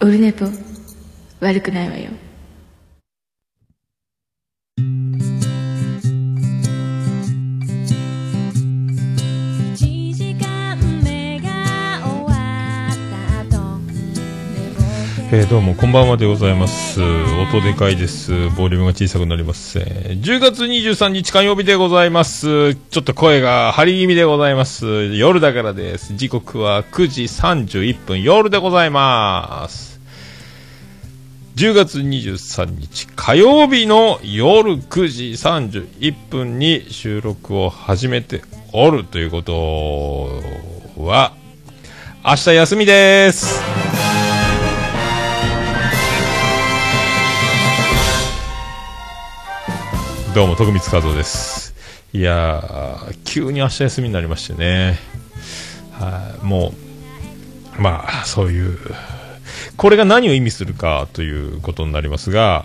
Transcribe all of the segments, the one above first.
オルネポ悪くないわよ。えーどうもこんばんはでございます。音でかいです。ボリュームが小さくなります、えー10月23日火曜日でございます。ちょっと声が張り気味でございます。夜だからです。時刻は9時31分。夜でございます。10月23日火曜日の夜9時31分に収録を始めておるということは明日休みです。どうも徳光和夫です。いや急に明日休みになりましてね。はいもうまあそういうこれが何を意味するかということになりますが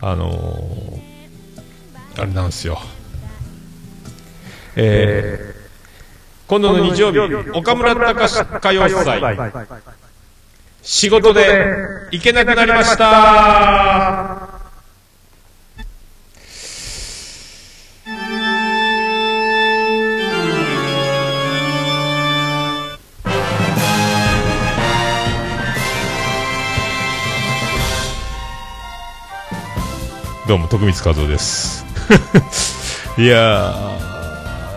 あのーあれなんですよ。えー今度の日曜日岡村隆史歌謡祭。仕事で行けなくなりましたどうも徳光和夫です。いや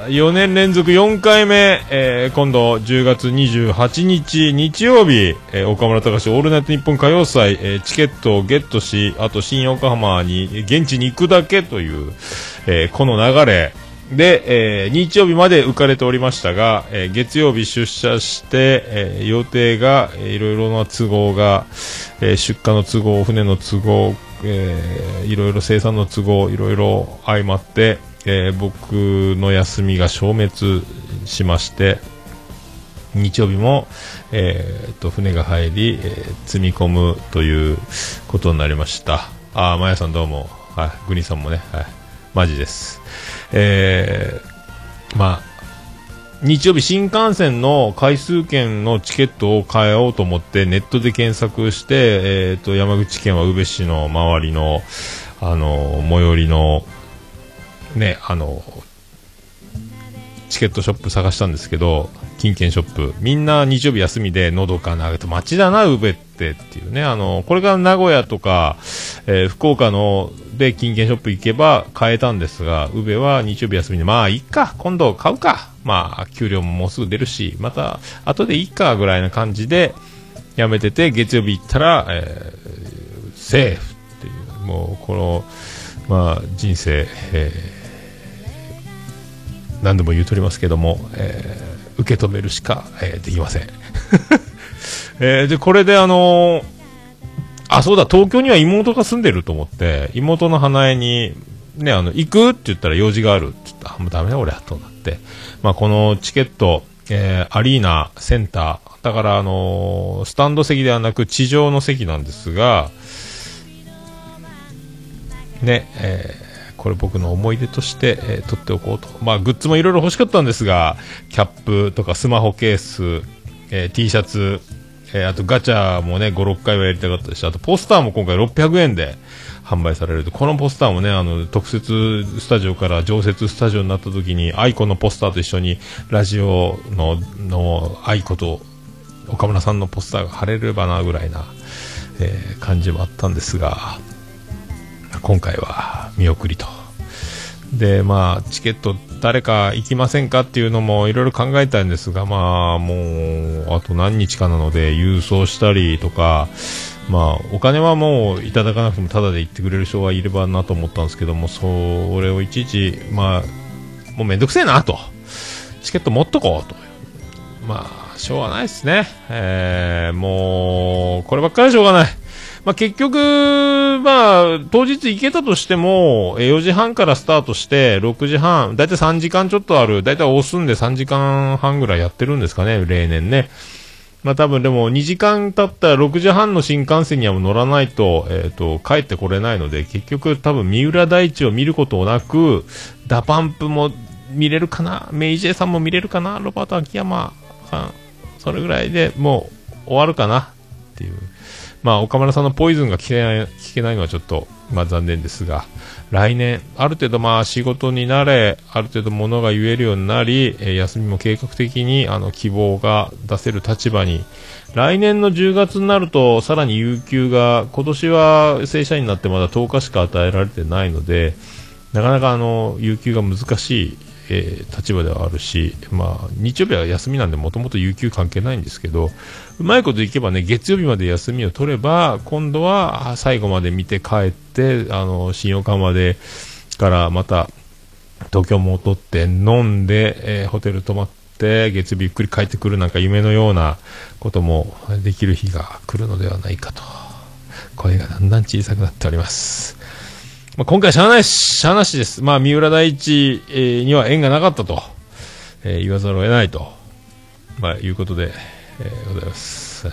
ー4年連続4回目、えー今度10月28日日曜日、えー岡村隆史オールナイトニッポン歌謡祭、えーチケットをゲットしあと新横浜に現地に行くだけという、えーこの流れ。で、えー日曜日まで浮かれておりましたが、えー月曜日出社して、えー予定が、えーいろいろな都合が、えー出荷の都合、船の都合、えーいろいろ生産の都合、いろいろ相まって、えー僕の休みが消滅しまして、日曜日も、えーと船が入り、えー積み込むということになりました。あ、まやさんどうも、はい、グニさんもね、はい、マジです。えーまあ、日曜日新幹線の回数券のチケットを買おうと思ってネットで検索して、えー、と山口県は宇部市の周りのあの最寄りのねあのチケットショップ探したんですけど金券ショップ。みんな日曜日休みでのどかな街だな宇部ってっていうね。あのこれから名古屋とか、えー福岡ので金券ショップ行けば買えたんですが宇部は日曜日休みでまあいいか今度買うか。まあ給料ももうすぐ出るしまた後でいいかぐらいな感じでやめてて月曜日行ったら、えーセーフっていうもうこのまあ人生、えー何度も言うとりますけども、えー受け止めるしか、えーできません。えーで、これであのーあ、そうだ、東京には妹が住んでると思って、妹の花江に、ね、あの、行くって言ったら用事があるって言ったら、あもうダメだ俺は、となって。まあ、このチケット、えーアリーナ、センター、だからあのースタンド席ではなく地上の席なんですが、ね、えーこれ僕の思い出として、えー取っておこうと。まあ、グッズもいろいろ欲しかったんですが、キャップとかスマホケース、えー T シャツ、えーあとガチャもね、5、6回はやりたかったし、あとポスターも今回600円で販売されると。このポスターもね、あの、特設スタジオから常設スタジオになった時に、アイコのポスターと一緒に、ラジオの、の、アイコと、岡村さんのポスターが貼れればな、ぐらいな、えー感じもあったんですが、今回は見送りと。で、まあ、チケット誰か行きませんかっていうのもいろいろ考えたんですが、まあ、もう、あと何日かなので、郵送したりとか、まあ、お金はもういただかなくてもタダで行ってくれる人がいればなと思ったんですけども、それをいちいち、まあ、もうめんどくせえなと。チケット持っとこうと。まあ、しょうがないですね。えー、もう、こればっかりしょうがない。まあ、結局、まあ、当日行けたとしても、4時半からスタートして、6時半、だいたい3時間ちょっとある、だいたい押すんで3時間半ぐらいやってるんですかね、例年ね。まあ多分でも2時間経ったら6時半の新幹線には乗らないと、えっ、と、帰ってこれないので、結局多分三浦大知を見ることなく、DA PUMP も見れるかな、 May J. さんも見れるかな、ロバート秋山さん、それぐらいでもう終わるかなっていう。まあ、岡村さんのポイズンが聞けない聞けないのはちょっと、まあ、残念ですが、来年、ある程度まあ仕事になれ、ある程度物が言えるようになり、えー休みも計画的にあの希望が出せる立場に、来年の10月になると、さらに有給が、今年は正社員になってまだ10日しか与えられてないので、なかなかあの有給が難しい、えー立場ではあるし、まあ、日曜日は休みなんで、もともと有給関係ないんですけど、うまいこといけばね、月曜日まで休みを取れば、今度は最後まで見て帰って、あの、新横浜で、からまた、東京戻って飲んで、えーホテル泊まって、月曜日ゆっくり帰ってくるなんか夢のようなこともできる日が来るのではないかと。声がだんだん小さくなっております。まあ、今回しゃあないし、しゃあなしです。まあ、三浦大知、えには縁がなかったと、えー言わざるを得ないと、まあ、いうことで、えーございます。え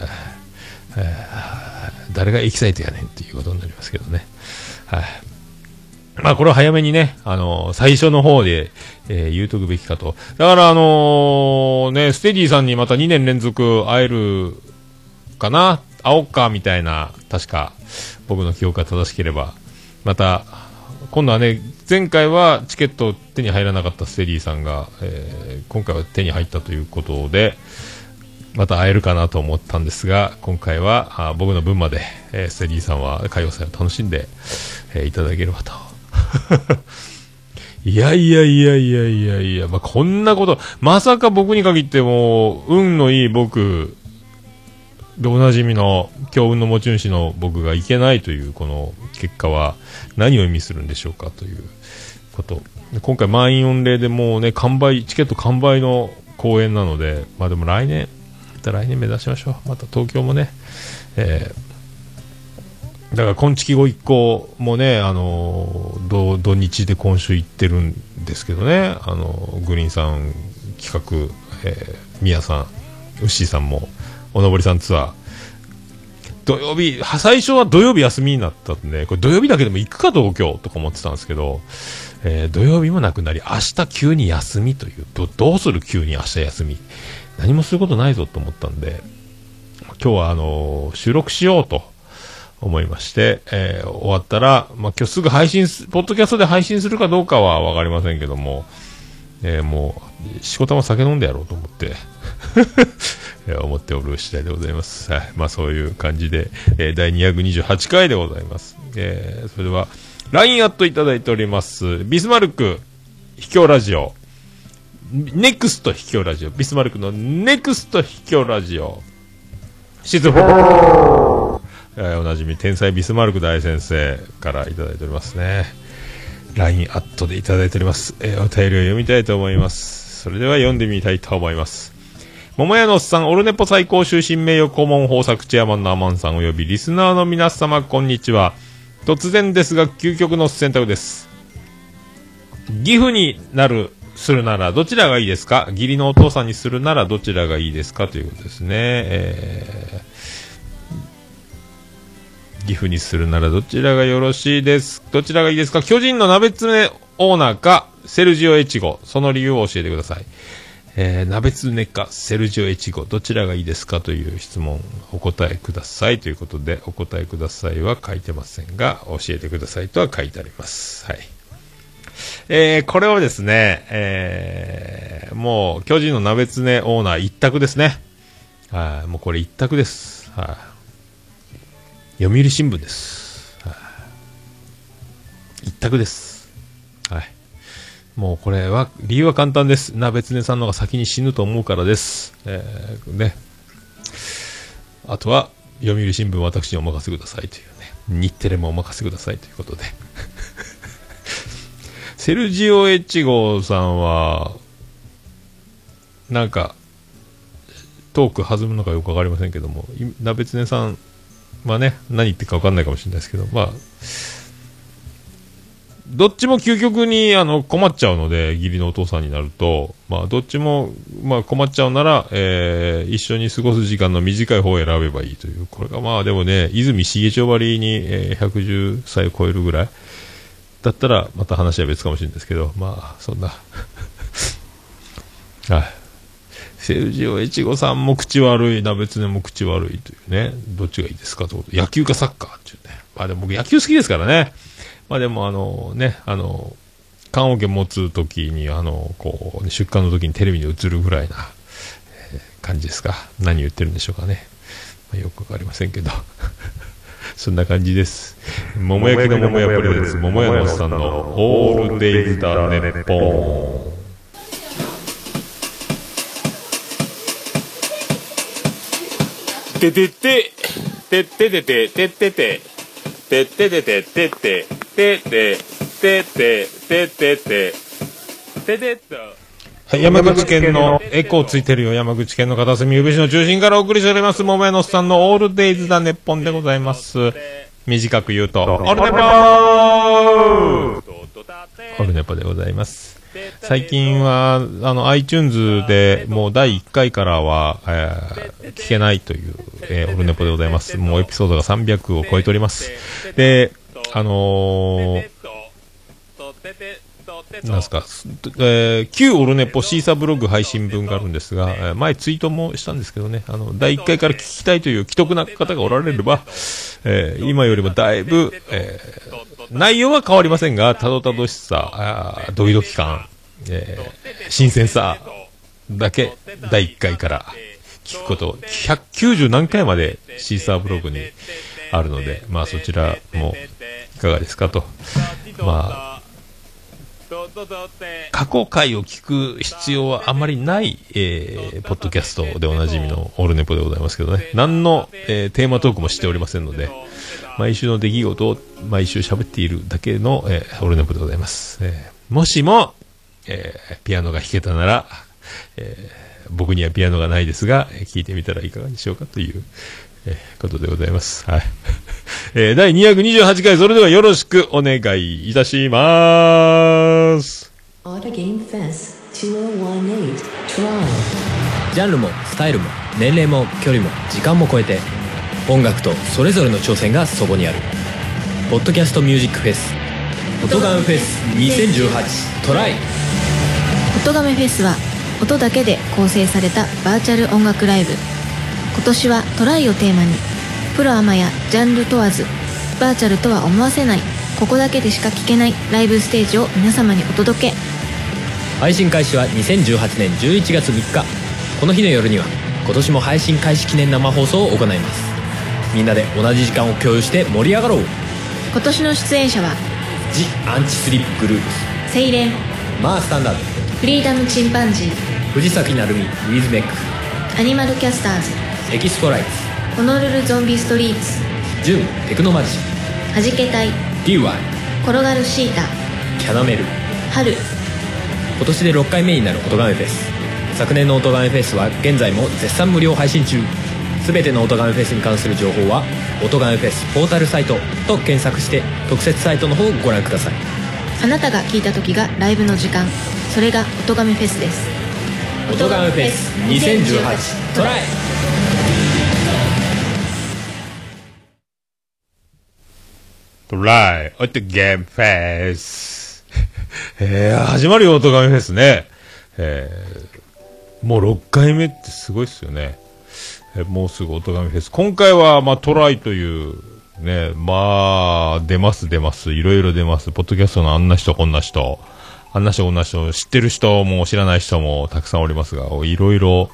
ー誰がエキサイトやねんっていうことになりますけどね。はい。まあ、これを早めにね、あの最初の方で、えー言うとくべきかと。だから、あのーね、ステディさんにまた2年連続会えるかな会おっかみたいな、確か、僕の記憶が正しければ、また、今度はね、前回はチケット手に入らなかったステディさんが、えー今回は手に入ったということで、また会えるかなと思ったんですが、今回はあ僕の分まで、えーステディさんは歌謡祭を楽しんで、えーいただければと。いやいやいやいやいやいや、まあ、こんなこと、まさか僕に限っても、運のいい僕、でおなじみの強運の持ち主の僕がいけないというこの結果は何を意味するんでしょうかということ。今回満員御礼でもうね完売チケット完売の公演なのでまあでも来年また来年目指しましょう。また東京もねえーだから今月後一行もねあの土土日で今週行ってるんですけどねあのグリーンさん企画、えー、宮さんウッシーさんもおのぼりさんツアー土曜日、最初は土曜日休みになったんで、これ土曜日だけでも行くか東京とか思ってたんですけど、えー土曜日もなくなり、明日急に休みという、どどうする急に明日休み。何もすることないぞと思ったんで、今日はあのー収録しようと思いまして、えー終わったら、まあ、今日すぐ配信す、ポッドキャストで配信するかどうかはわかりませんけども、えーもう、仕事も酒飲んでやろうと思って、えー思っておる次第でございます。はい。まあそういう感じで、えー第228回でございます。えーそれでは、LINE アットいただいております。ビスマルク、秘境ラジオ。ネクスト秘境ラジオ。ビスマルクのネクスト秘境ラジオ。シーズン4。えーおなじみ、天才ビスマルク大先生からいただいておりますね。LINE アットでいただいております。えーお便りを読みたいと思います。それでは読んでみたいと思います。桃屋のおっさん、オルネポ最高終身名誉顧問豊作チェアマンのアマンさんおよびリスナーの皆様、こんにちは。突然ですが、究極の選択です。岐阜になる、するならどちらがいいですか？義理のお父さんにするならどちらがいいですか？ということですね。えー岐阜にするならどちらがよろしいです？どちらがいいですか？巨人の鍋つねオーナーかセルジオ越後その理由を教えてください。えー、鍋つねかセルジオ越後どちらがいいですかという質問お答えくださいということでお答えくださいは書いてませんが教えてくださいとは書いてあります。はい。えー、これはですね、えー、もう巨人の鍋つねオーナー一択ですね。はい、もうこれ一択です。はい。読売新聞です。はい。一択です。はい。もうこれは、理由は簡単です。鍋つねさんの方が先に死ぬと思うからです。えー、ね。あとは、読売新聞私にお任せくださいというね。日テレもお任せくださいということで。セルジオ・エッチゴーさんは、なんか、トーク弾むのかよくわかりませんけども、い鍋つねさんはね、何言ってるかわかんないかもしれないですけど、まあ、どっちも究極にあの困っちゃうので、義理のお父さんになると、まあ、どっちも、まあ、困っちゃうなら、えー一緒に過ごす時間の短い方を選べばいいという、これがまあ、でもね、泉重町ばりに、えー110歳を超えるぐらいだったら、また話は別かもしれないですけど、まあ、そんな、はい。セルジオ越後さんも口悪い、鍋つねも口悪いというね、どっちがいいですかということ野球かサッカーっていうね。まあでも僕野球好きですからね。まあでもあのね、あの、棺桶持つ時に、あの、こう、出荷の時にテレビに映るぐらいな、感じですか？何言ってるんでしょうかね。まあ、よくわかりませんけど。そんな感じです。桃焼きの桃屋プレゼンツ、桃屋のおっさんのオールデイズだネッポン。ててて、てっててて、てってて、てっててて、てって、てって、てって、てってて、ててっと。はい、山口県のエコーついてるよ、山口県の片隅宇部市の中心からお送りしております、桃屋のおっさんのオールデイズだネッポンでございます。短く言うと、オールネポーオルネポでございます。最近は、あの、iTunes でもう第1回からは、えー聞けないという、えーオルネポでございます。もうエピソードが300を超えております。で、あのー、なんですか、すえー旧オルネポシーサブログ配信分があるんですが、えー前ツイートもしたんですけどね、あの、第1回から聞きたいという既得な方がおられれば、えー今よりもだいぶ、えー内容は変わりませんが、たどたどしさ、あードキドキ感、えー新鮮さだけ、第1回から聞くこと、190何回までシーサーブログにあるので、まあそちらもいかがですかと。まあ、過去回を聞く必要はあまりない、えーポッドキャストでおなじみのオールネポでございますけどね、何の、えーテーマトークもしておりませんので、毎週の出来事を毎週喋っているだけの、えーオルネポでございます。えーもしも、えーピアノが弾けたなら、えー僕にはピアノがないですが、え聞いてみたらいかがでしょうかという、えーことでございます。はい。えー第228回、それではよろしくお願いいたします。Auto Game Fest 2018 Trial. ジャンルもスタイルも年齢も距離も時間も超えて音楽とそれぞれの挑戦がそこにある「ポッドキャストミュージックフェス」「音ガンフェス2018トライ」音亀フェスは音だけで構成されたバーチャル音楽ライブ今年はトライをテーマにプロアマやジャンル問わずバーチャルとは思わせないここだけでしか聴けないライブステージを皆様にお届け。配信開始は2018年11月3日。この日の夜には今年も配信開始記念生放送を行います。みんなで同じ時間を共有して盛り上がろう。今年の出演者は「ジ・アンチスリップグループ。セイレンス」マースタンダード。フリーダムチンパンジー藤崎鳴海ウィズメック。アニマルキャスターズエキストライホノルルゾンビストリーツ。ツジュンテクノマジシャンはじけたい。DY 転がるシータ。キャナメル。春。今年で6回目になる音ガメフェス。昨年の音ガメフェスは現在も絶賛無料配信中。全ての音ガメフェスに関する情報は「音ガメフェスポータルサイト」と検索して特設サイトの方をご覧ください。あなたが聞いた時がライブの時間。それが音亀フェスです。音ガメフェス2018トライトライ、おってゲームフェス。えー、始まるよ、音ガメフェスね。えー、もう6回目ってすごいっすよね。えーもうすぐ音ガメフェス。今回は、まあ、トライという、ね、まあ、出ます出ます。いろいろ出ます。ポッドキャストのあんな人、こんな人。あんな人、こんな人。知ってる人も知らない人もたくさんおりますが、いろいろ、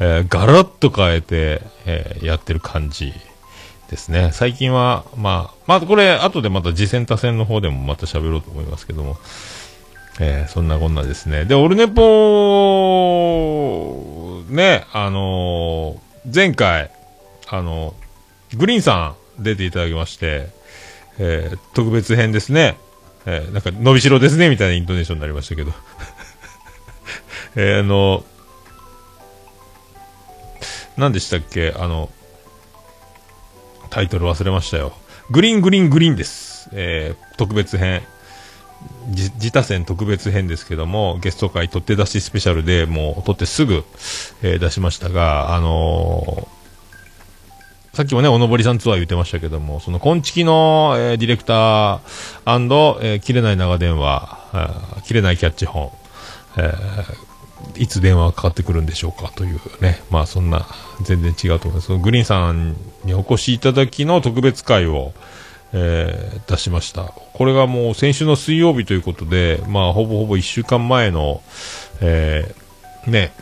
えーガラッと変えて、えーやってる感じですね。最近は、まあ、まあ、これ、後でまた次戦多戦の方でもまた喋ろうと思いますけども、えーそんなこんなですね。で、オルネポ、ね、あのー前回、あのグリーンさん出ていただきまして、えー特別編ですね。えーなんか、伸びしろですね、みたいなイントネーションになりましたけど。えーあの何でしたっけ？あの、タイトル忘れましたよ。グリーングリーングリーンです。えー特別編。自他戦特別編ですけども、ゲスト会取って出しスペシャルでもう取ってすぐ、えー出しましたが、あのーさっきもね、おのぼりさんツアー言ってましたけども、その、こんちきの、えーディレクターえー切れない長電話、切れないキャッチ本、えーいつ電話がかかってくるんでしょうかというね、まあそんな、全然違うと思います。グリーンさんにお越しいただきの特別会を、えー出しました。これがもう先週の水曜日ということで、まあほぼほぼ1週間前の、えーね、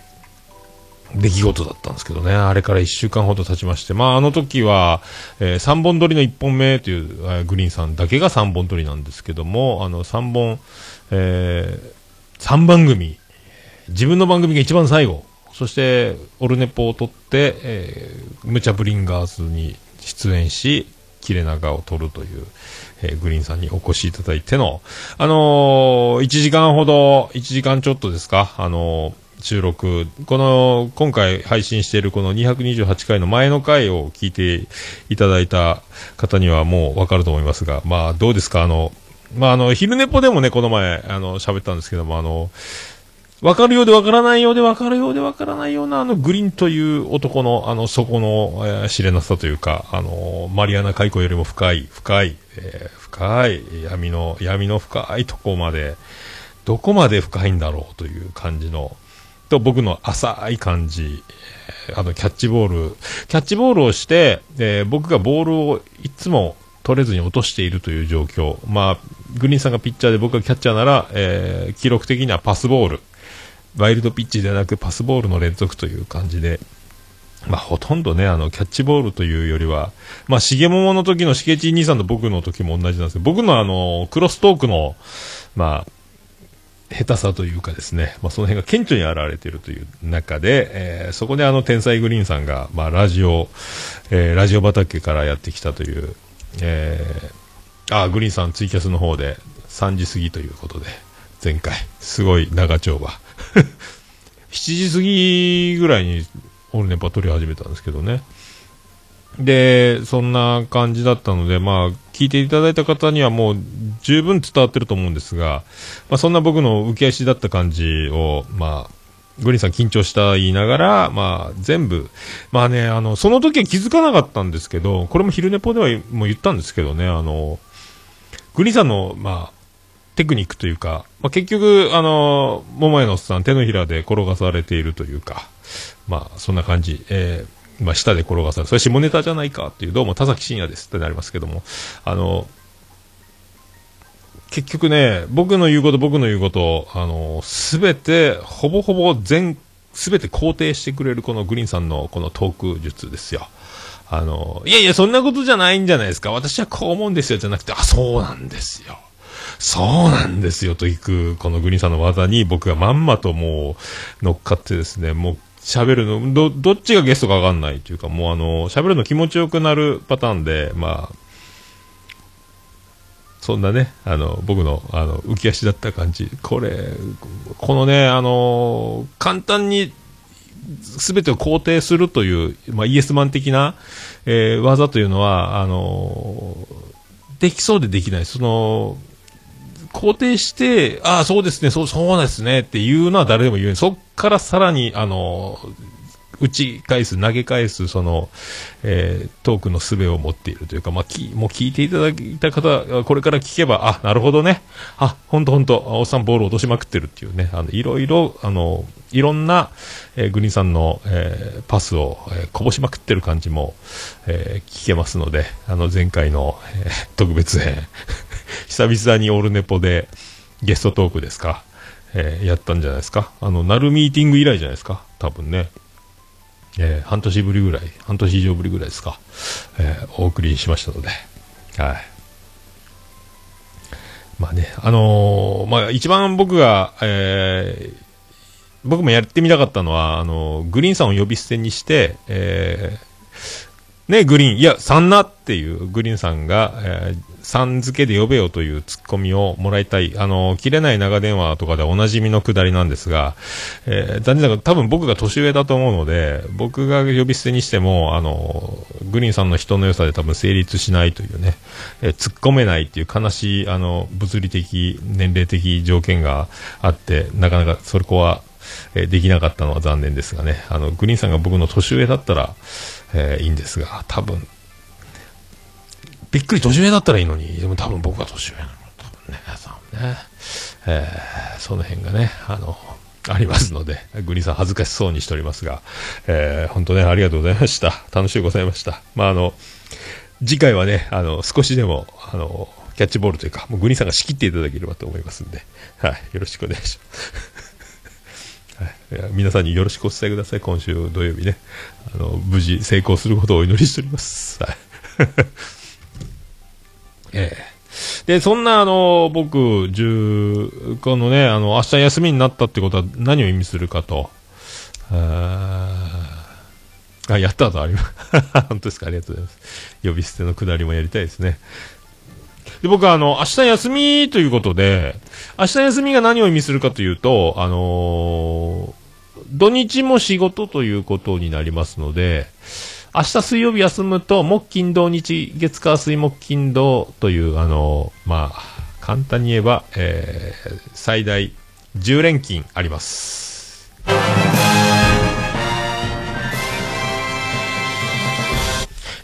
出来事だったんですけどね、あれから1週間ほど経ちまして、まあ、あの時は、え3本撮りの1本目という、えーグリーンさんだけが3本撮りなんですけども、あの3本、え3番組、自分の番組が一番最後、そして、オルネポを撮って、えー、ムチャブリンガーズに出演し、切れ長を撮るという、えーグリーンさんにお越しいただいての、あのー、1時間ほど、1時間ちょっとですか、あのー収録、この、今回配信しているこの228回の前の回を聞いていただいた方にはもうわかると思いますが、まあどうですか、あの、まああの、昼寝ぽでもね、この前、あの、喋ったんですけども、あの、わかるようでわからないようでわかるようでわからないようなあのグリーンという男のあの底の、えー知れなさというか、あのマリアナ海溝よりも深い、深い、えー深い闇の、闇の深いとこまで、どこまで深いんだろうという感じの、と僕の浅い感じ、あのキャッチボール、キャッチボールをして、えー僕がボールをいつも取れずに落としているという状況。まあ、グリーンさんがピッチャーで僕がキャッチャーなら、えー記録的にはパスボール。ワイルドピッチではなくパスボールの連続という感じで、まあ、ほとんどね、あの、キャッチボールというよりは、まあ、しげももの時のしげち兄さんと僕の時も同じなんですけど、僕のあの、クロストークの、まあ、下手さというかですね、まあ、その辺が顕著に現れているという中で、えーそこであの、天才グリーンさんが、まあ、ラジオ、えーラジオ畑からやってきたという、えーあ、グリーンさんツイキャスの方で3時過ぎということで、前回、すごい長丁場。7時過ぎぐらいにオルネパ撮り始めたんですけどね。で、そんな感じだったので、まあ、聞いていただいた方にはもう十分伝わってると思うんですが、まあ、そんな僕の浮き足だった感じを、まあ、グリーンさん緊張した言いながら、まあ、全部、まあね、あの、その時は気づかなかったんですけど、これも昼寝ぽではもう言ったんですけどね、あの、グリーンさんの、まあ、テクニックというか、まあ、結局、あの、桃屋のおっさん手のひらで転がされているというか、まあ、そんな感じ。えーまあ、下で転がされる。それ下ネタじゃないかっていう、どうも田崎真也ですってなりますけども、あの、結局ね、僕の言うこと、僕の言うこと、あの、すべて、ほぼほぼ全、すべて肯定してくれるこのグリーンさんのこのトーク術ですよ。あの、いやいや、そんなことじゃないんじゃないですか。私はこう思うんですよ、じゃなくて、あ、そうなんですよ。そうなんですよと行く、このグリーンさんの技に僕がまんまともう乗っかってですね、もう喋るの、ど、どっちがゲストかわかんないというか、もうあの、喋るの気持ちよくなるパターンで、まあ、そんなね、あの、僕の、あの、浮き足だった感じ。これ、このね、あの、簡単に、すべてを肯定するという、まあ、イエスマン的な、えー技というのは、あの、できそうでできない。その、肯定して、ああ、そうですね、そう、そうですねっていうのは誰でも言える。そっからさらに、あの、打ち返す、投げ返す、その、えートークの術を持っているというか、まあ、きもう聞いていただいた方、これから聞けば、あ、なるほどね。あ、ほんとほんと、おっさんボール落としまくってるっていうね、あの、いろいろ、あの、いろんな、えーグリーンさんの、えーパスを、えーこぼしまくってる感じも、えー聞けますので、あの、前回の、えー特別編、久々にオルネポでゲストトークですか、えーやったんじゃないですか？あの、なるミーティング以来じゃないですか？多分ね。えー半年ぶりぐらい、半年以上ぶりぐらいですか？えーお送りしましたので。はい。まあね、あのーまあ一番僕が、えー僕もやってみたかったのは、あのグリーンさんを呼び捨てにして、えーね、グリーン、いや、サンナっていうグリーンさんが、えー、さん付けで呼べよというツッコミをもらいたい。あの、切れない長電話とかでおなじみのくだりなんですが、えー、残念ながら多分僕が年上だと思うので、僕が呼び捨てにしても、あの、グリーンさんの人の良さで多分成立しないというね、えー突っ込めないっていう悲しい、あの、物理的、年齢的条件があって、なかなかそれこは、えできなかったのは残念ですがね、あの、グリーンさんが僕の年上だったら、えーいいんですが、多分、びっくり年上だったらいいのに、でも多分僕が年上なの。多分ね、そうね、えーその辺がね、あの、ありますので、グリーンさん恥ずかしそうにしておりますが、えー、本当ね、ありがとうございました。楽しゅうございました。まあ、あの、次回はね、あの、少しでも、あの、キャッチボールというか、もうグリーンさんが仕切っていただければと思いますんで、はい、よろしくお願いします。はい、皆さんによろしくお伝えください、今週土曜日ね。あの、無事成功することをお祈りしております。はい。ええで、そんな、あの、僕、10、このね、あの、明日休みになったってことは何を意味するかと。ああ、やったとあります。本当ですかありがとうございます。呼び捨てのくだりもやりたいですね。で、僕は、あの、明日休みということで、明日休みが何を意味するかというと、あのー土日も仕事ということになりますので、明日水曜日休むと、木金土日、月火水木金土という、あのまあ、簡単に言えば、えー最大10連勤あります。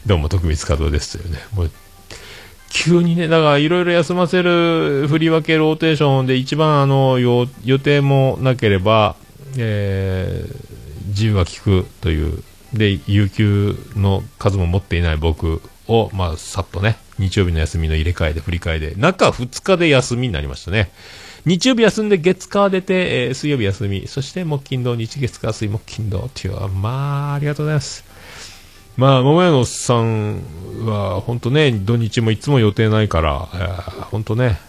どうも、徳光加藤ですというね。もう急にね、だからいろいろ休ませる振り分けローテーションで一番あの予予定もなければ、えー自由が利くという、で、有給の数も持っていない僕を、まあ、さっとね、日曜日の休みの入れ替えで振り替えで、中2日で休みになりましたね。日曜日休んで月火出て、えー水曜日休み、そして木金土日月火水木金土っていう、まあ、ありがとうございます。まあ、桃屋のおっさんは、本当ね、土日もいつも予定ないから、本当ね、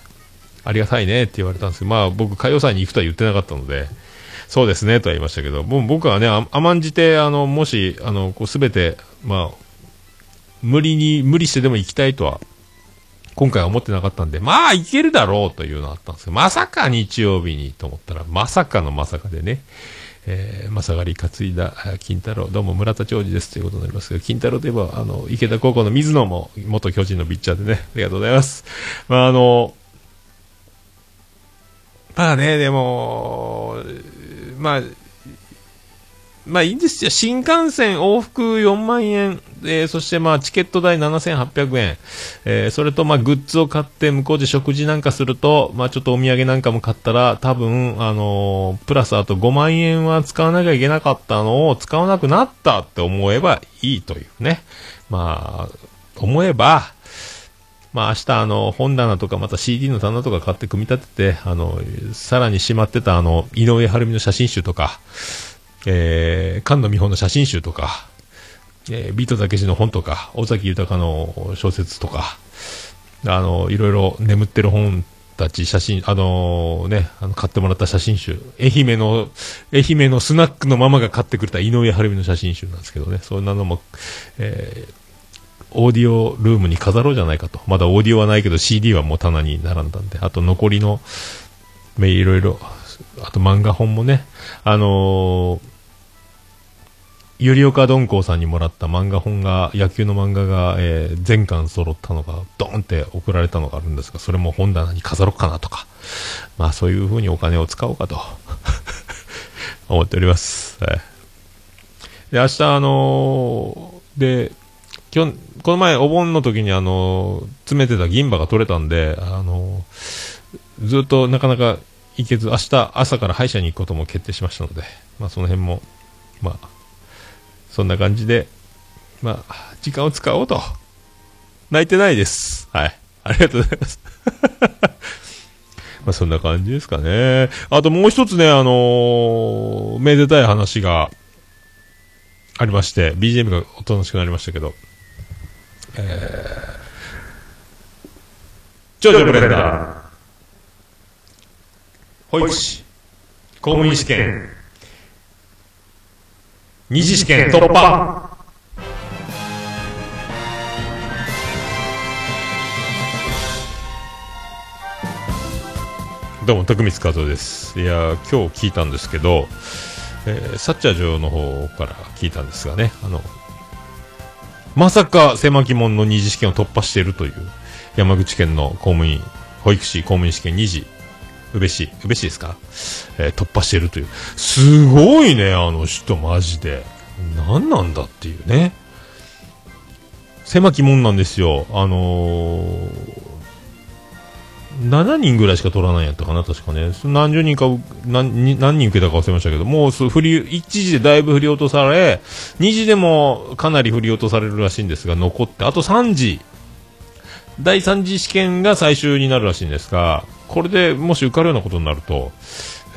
ありがたいねって言われたんですけど、まあ、僕、歌謡祭に行くとは言ってなかったので、そうですねとは言いましたけど、もう僕はね、甘んじて、あの、もし、あの、こう、すべて、まあ、無理に、無理してでも行きたいとは、今回は思ってなかったんで、まあ、行けるだろうというのがあったんですけど、まさか日曜日にと思ったら、まさかのまさかでね、えー、まさがり担いだ金太郎、どうも村田長治ですということになりますけど、金太郎といえば、あの、池田高校の水野も元巨人のピッチャーでね、ありがとうございます。まあ、あの、まあね、でも、まあ、まあいいんですよ。新幹線往復4万円、えーそしてまあチケット代7800円、えーそれとまあグッズを買って向こうで食事なんかすると、まあちょっとお土産なんかも買ったら、多分、あのープラスあと5万円は使わなきゃいけなかったのを使わなくなったって思えばいいというね。まあ、思えば、まあ明日あの本棚とかまた CD の棚とか買って組み立てて、あの、さらにしまってたあの、井上晴美の写真集とか、えー、菅野美穂の写真集とか、えービートたけしの本とか、尾崎豊の小説とか、あの、いろいろ眠ってる本たち、写真、あのね、あの、買ってもらった写真集、愛媛の、愛媛のスナックのママが買ってくれた井上晴美の写真集なんですけどね、そんなのも、えーオーディオルームに飾ろうじゃないかと。まだオーディオはないけど CD はもう棚に並んだんで、あと残りの、いろいろ、あと漫画本もね、あのー、ゆりおかどんこうさんにもらった漫画本が、野球の漫画が、えー全巻揃ったのが、ドーンって送られたのがあるんですが、それも本棚に飾ろうかなとか、まあそういう風にお金を使おうかと、思っております。はい。で、明日あのーで、今日、この前お盆の時にあのー詰めてた銀歯が取れたんで、あのーずっとなかなか行けず、明日朝から歯医者に行くことも決定しましたので、まあその辺も、まあ、そんな感じで、まあ、時間を使おうと。泣いてないです。はい。ありがとうございます。まあそんな感じですかね。あともう一つね、あのーめでたい話がありまして、BGM がおとなしくなりましたけど、えー、長女ブレンダー、保育士、公務員試験、二次試験。突破。どうも、徳光和夫です。いや、今日聞いたんですけど、えーサッチャー女王の方から聞いたんですがね、あの、まさか狭き門の二次試験を突破しているという、山口県の公務員、保育士公務員試験二次、宇部市、宇部市ですか、えー突破しているという。すごいね、あの人マジで。何なんだっていうね。狭き門なんですよ。あのー7人ぐらいしか取らないんやったかな、確かね。何十人か、何何人受けたか忘れましたけど、もう振り、1時でだいぶ振り落とされ、2時でもかなり振り落とされるらしいんですが、残って、あと3時、第3次試験が最終になるらしいんですが、これでもし受かるようなことになると、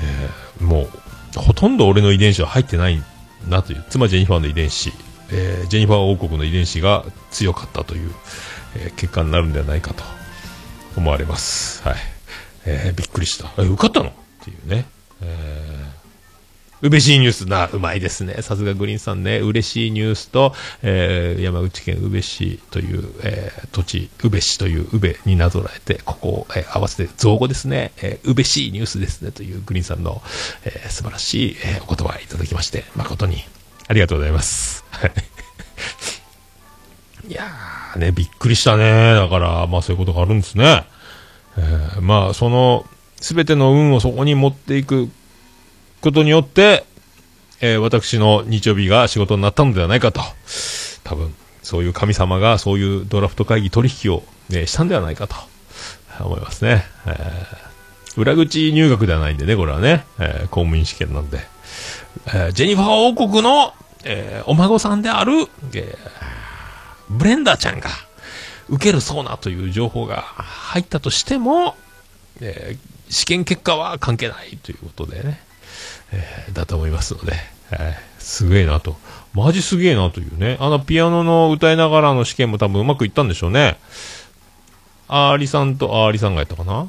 えーもう、ほとんど俺の遺伝子は入ってないなという、妻ジェニファーの遺伝子、えージェニファー王国の遺伝子が強かったという、えー結果になるんではないかと思われます。はい。えーびっくりした。え、受かったの？っていうね。えーうべしいニュースな、うまいですね。さすがグリーンさんね。嬉しいニュースと、えー山口県宇部市という、えー土地、宇部市という宇部になぞらえて、ここを、えー合わせて造語ですね。えー、うべしいニュースですね。というグリーンさんの、えー素晴らしい、えーお言葉いただきまして、誠にありがとうございます。はい。いやーね、びっくりしたね。だから、まあそういうことがあるんですね。えーまあその、すべての運をそこに持っていくことによって、えー私の日曜日が仕事になったのではないかと。多分、そういう神様がそういうドラフト会議取引を、ね、したんではないかと思いますね。えー裏口入学ではないんでね、これはね、えー公務員試験なんで。えージェニファー王国の、えーお孫さんである、えーブレンダーちゃんが受けるそうなという情報が入ったとしても、えー試験結果は関係ないということでね、えーだと思いますので、はいすげえなと。マジすげえなというね。あのピアノの歌いながらの試験も多分うまくいったんでしょうね。アーリさんとアーリさんがやったかな？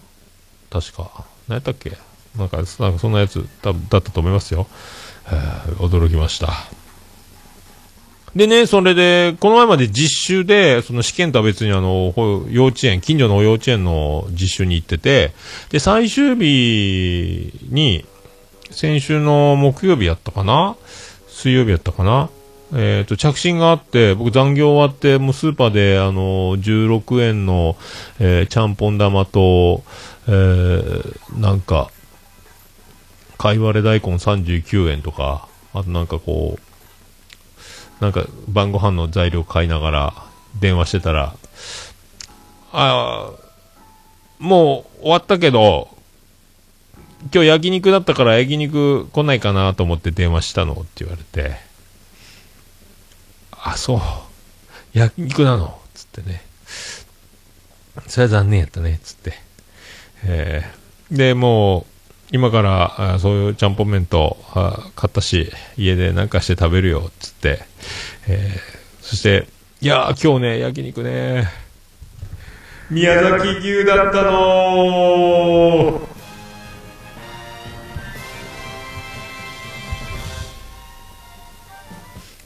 確か。何やったっけ？なんか、なんかそんなやつだだったと思いますよ。えー驚きました。でね、それで、この前まで実習で、その試験とは別にあの、幼稚園、近所の幼稚園の実習に行ってて、で、最終日に、先週の木曜日やったかな？水曜日やったかな？えっ、と、着信があって、僕残業終わって、もうスーパーで、あの、16円の、えーちゃんぽん玉と、えーなんか、かいわれ大根39円とか、あとなんかこう、なんか晩ご飯の材料買いながら電話してたら、あーもう終わったけど、今日焼肉だったから焼肉来ないかなと思って電話したのって言われて、あ、そう、焼肉なの？つってね。それは残念やったね、つって。えーで、もう、今からそういうちゃんぽん麺と買ったし、家でなんかして食べるよっ、つって。えーそして、いや、今日ね、焼肉ね、宮崎牛だったの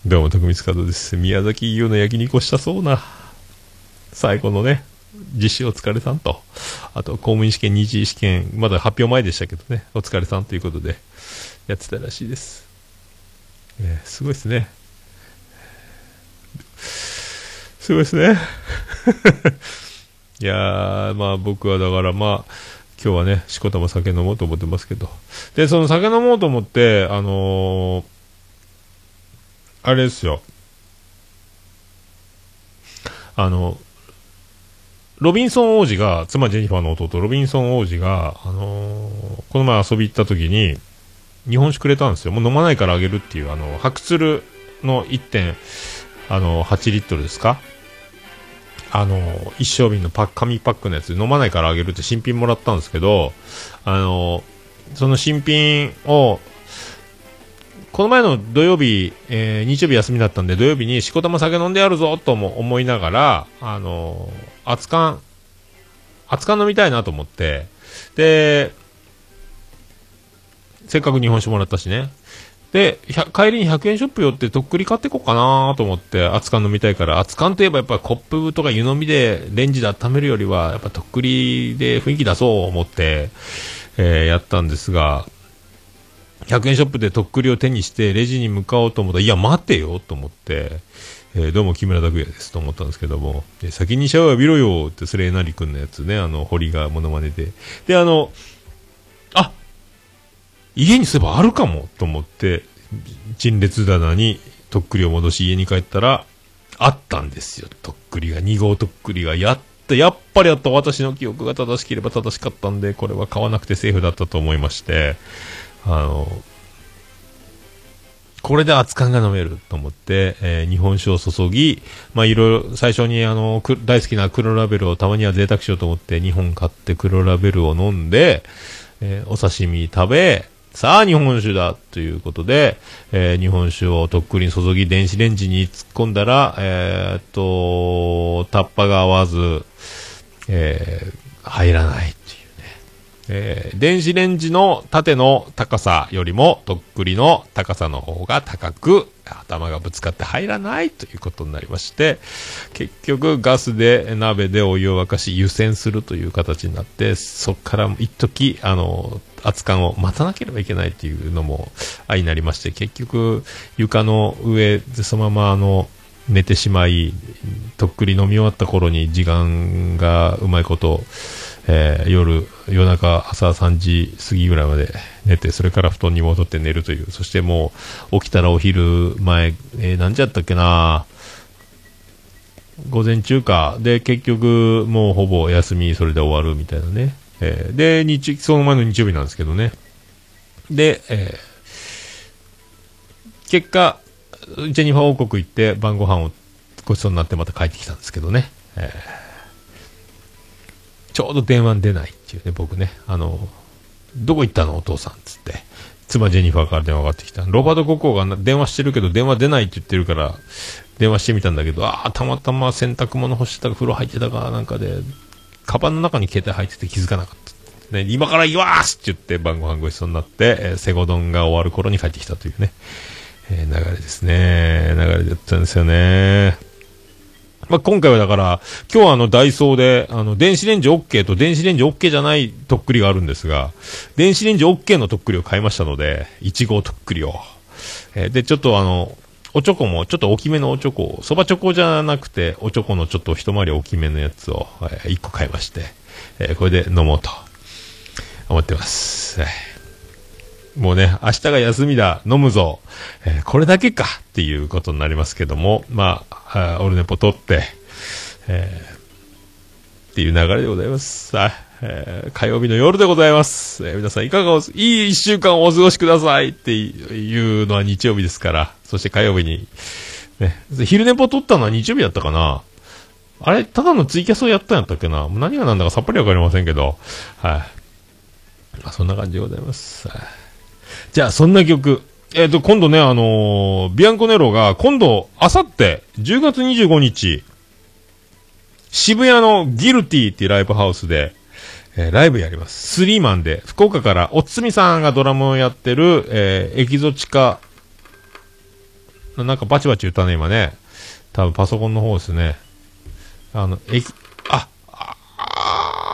どうも、徳光門です。宮崎牛の焼肉をしたそうな、最後のね、実習お疲れさんと、あと公務員試験、二次試験、まだ発表前でしたけどね、お疲れさんということで、やってたらしいです。えーすごいですね。すごいですね。いやー、まあ僕はだからまあ、今日はね、しこたま酒飲もうと思ってますけど。で、その酒飲もうと思って、あのーあれですよ。あの、ロビンソン王子が、妻ジェニファーの弟、ロビンソン王子が、あのーこの前遊び行った時に、日本酒くれたんですよ。もう飲まないからあげるっていう、あの、白鶴の1点、あの、8リットルですか？あの、一升瓶のパッ、紙パックのやつ飲まないからあげるって新品もらったんですけど、あの、その新品を、この前の土曜日、えー日曜日休みだったんで、土曜日にしこたま酒飲んでやるぞとも思いながら、あのー、熱燗、熱燗飲みたいなと思って、で、せっかく日本酒もらったしね。で、帰りに100円ショップ寄ってとっくり買ってこうかなと思って、熱燗飲みたいから、熱燗といえばやっぱコップとか湯飲みでレンジで温めるよりは、やっぱとっくりで雰囲気出そう思って、えーやったんですが、100円ショップでとっくりを手にしてレジに向かおうと思ったら、いや、待てよと思って、えーどうも木村拓哉ですと思ったんですけども、え先にシャワー浴びろよってスレーナリ君のやつね、あの、堀がモノマネで。で、あの、あ家にそういえばあるかもと思って、陳列棚にとっくりを戻し家に帰ったら、あったんですよ、とっくりが、2号とっくりが。やっと、やっぱりあった私の記憶が正しければ正しかったんで、これは買わなくてセーフだったと思いまして、あの、これで熱燗が飲めると思って、えー日本酒を注ぎ、まあいろいろ、最初にあの、大好きな黒ラベルをたまには贅沢しようと思って2本買って黒ラベルを飲んで、えーお刺身食べ、さあ日本酒だということで、えー日本酒をとっくりに注ぎ電子レンジに突っ込んだら、えーっと、タッパが合わず、えー入らない。えー電子レンジの縦の高さよりもとっくりの高さの方が高く頭がぶつかって入らないということになりまして結局ガスで鍋でお湯を沸かし湯煎するという形になってそこから一時あの熱燗を待たなければいけないというのも相なりまして結局床の上でそのままあの寝てしまいとっくり飲み終わった頃に時間がうまいことえー夜、夜中、朝3時過ぎぐらいまで寝て、それから布団に戻って寝るという、そしてもう起きたらお昼前、えー何時やったっけな午前中か。で、結局、もうほぼ休み、それで終わるみたいなね。えーで、日、その前の日曜日なんですけどね。で、えー結果、ジェニファー王国行って晩ご飯をごちそうになってまた帰ってきたんですけどね。えーちょうど電話出ないっていうね、僕ね。あの、どこ行ったの？お父さんっつって。妻ジェニファーから電話がかってきた。ロバート国王が電話してるけど電話出ないって言ってるから、電話してみたんだけど、ああ、たまたま洗濯物干してたか風呂入ってたかなんかで、カバンの中に携帯入ってて気づかなかった。ね、今から言わーすって言って晩ご飯ごちそうになって、えーセゴドンが終わる頃に帰ってきたというね、えー流れですね。流れだったんですよね。まあ、今回はだから、今日はあのダイソーで、あの、電子レンジ OK と電子レンジ OK じゃないとっくりがあるんですが、電子レンジ OK のとっくりを買いましたので、1号とっくりを。えーで、ちょっとあの、おちょこも、ちょっと大きめのおちょこ、そばちょこじゃなくて、おちょこのちょっと一回り大きめのやつを、え1個買いまして、えーこれで飲もうと思ってます。はいもうね、明日が休みだ、飲むぞ、えーこれだけかっていうことになりますけども、まあ、あオルネポ取って、えーっていう流れでございます。はいえー火曜日の夜でございます。えー皆さんいかがお、いい一週間をお過ごしくださいっていうのは日曜日ですから、そして火曜日に、ね、昼寝ぽ撮ったのは日曜日だったかなあれ、ただのツイキャスをやったんやったっけな何が何だかさっぱりわかりませんけど、はい。まあ、そんな感じでございます。はいじゃあ、そんな曲。えっ、と、今度ね、あのービアンコネロが、今度、あさって、10月25日、渋谷のギルティっていうライブハウスで、えーライブやります。スリーマンで、福岡から、おつみさんがドラムをやってる、えーエキゾチカ、なんかバチバチ歌うね、今ね。多分パソコンの方ですね。あの、エキ、あ、あ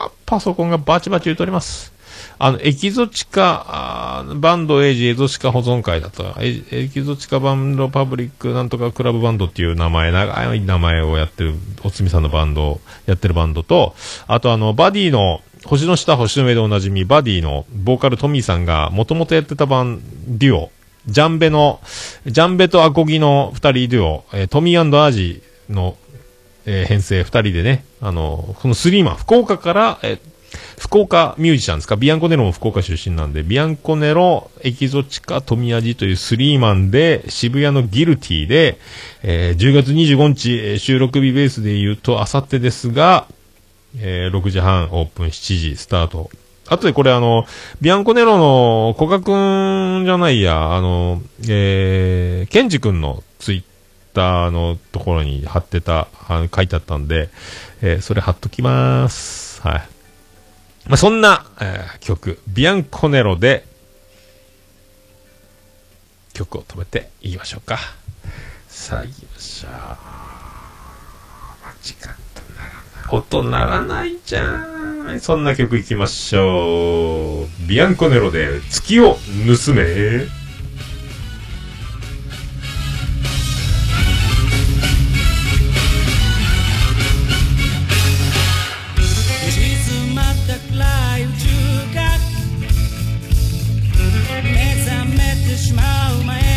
あパソコンがバチバチ言うとります。あの、エキゾチカ、バンドエイジエゾチカ保存会だった。エキゾチカバンドパブリックなんとかクラブバンドっていう名前、長い名前をやってる、おつみさんのバンドをやってるバンドと、あとあの、バディの、星の下、星の上でおなじみ、バディのボーカルトミーさんが、もともとやってたバン、デュオ、ジャンベの、ジャンベとアコギの二人デュオ、えートミーアージの、えー編成二人でね、あの、このスリーマン、福岡から、えー福岡ミュージシャンですか？ビアンコネロも福岡出身なんで、ビアンコネロ、エキゾチカ、トミヤジというスリーマンで、渋谷のギルティで、えー10月25日、収録日ベースで言うと、あさってですが、えー6時半オープン7時スタート。あとでこれあの、ビアンコネロの古賀くんじゃないや、あの、えー、ケンジくんのツイッターのところに貼ってた、あの書いてあったんで、えーそれ貼っときます。はい。まあ、そんな、えー曲、ビアンコネロで、曲を止めていきましょうか。さあ、行きましょう。間違ったならない。音鳴らないじゃん。そんな曲いきましょう。ビアンコネロで、月を盗め。めて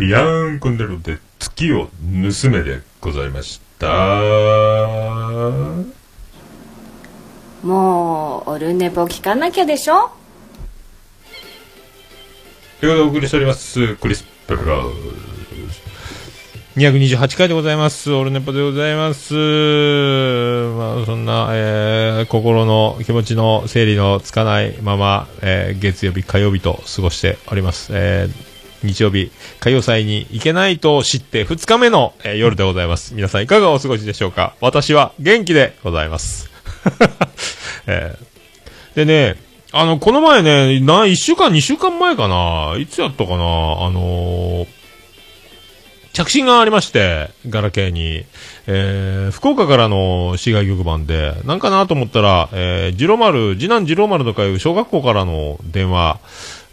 ビアンコンデルで月を盗めでございました。もうオルネポ聞かなきゃでしょ？ということでお送りしております、クリス・ペプラー。228回でございます。オルネポでございます。まあ、そんな、えー、心の気持ちの整理のつかないまま、えー、月曜日、火曜日と過ごしております。えー日曜日、歌謡祭に行けないと知って2日目の、えー夜でございます。皆さんいかがお過ごしでしょうか？私は元気でございます。えー。でね、あの、この前ね、な、1週間、2週間前かな、いつやったかな、あのー着信がありまして、ガラケーに、えー福岡からの市外局番で、なんかなと思ったら、えー、次郎丸、次男次郎丸とかいう小学校からの電話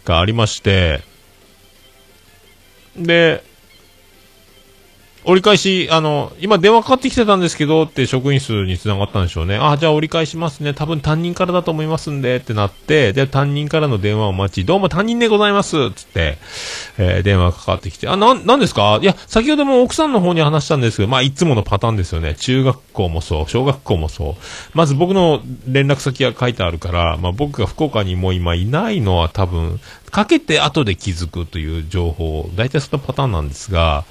がありまして、で、折り返し、あの、今電話かかってきてたんですけどって職員室に繋がったんでしょうね。あ、じゃあ折り返しますね。多分担任からだと思いますんで、ってなって、で、担任からの電話を待ち、どうも担任でございますつって、えー電話かかってきて、あ、な、なんですか？いや、先ほども奥さんの方に話したんですけど、まあ、いつものパターンですよね。中学校もそう、小学校もそう。まず僕の連絡先が書いてあるから、まあ、僕が福岡にもう今いないのは多分、かけて後で気づくという情報、大体そんなパターンなんですが、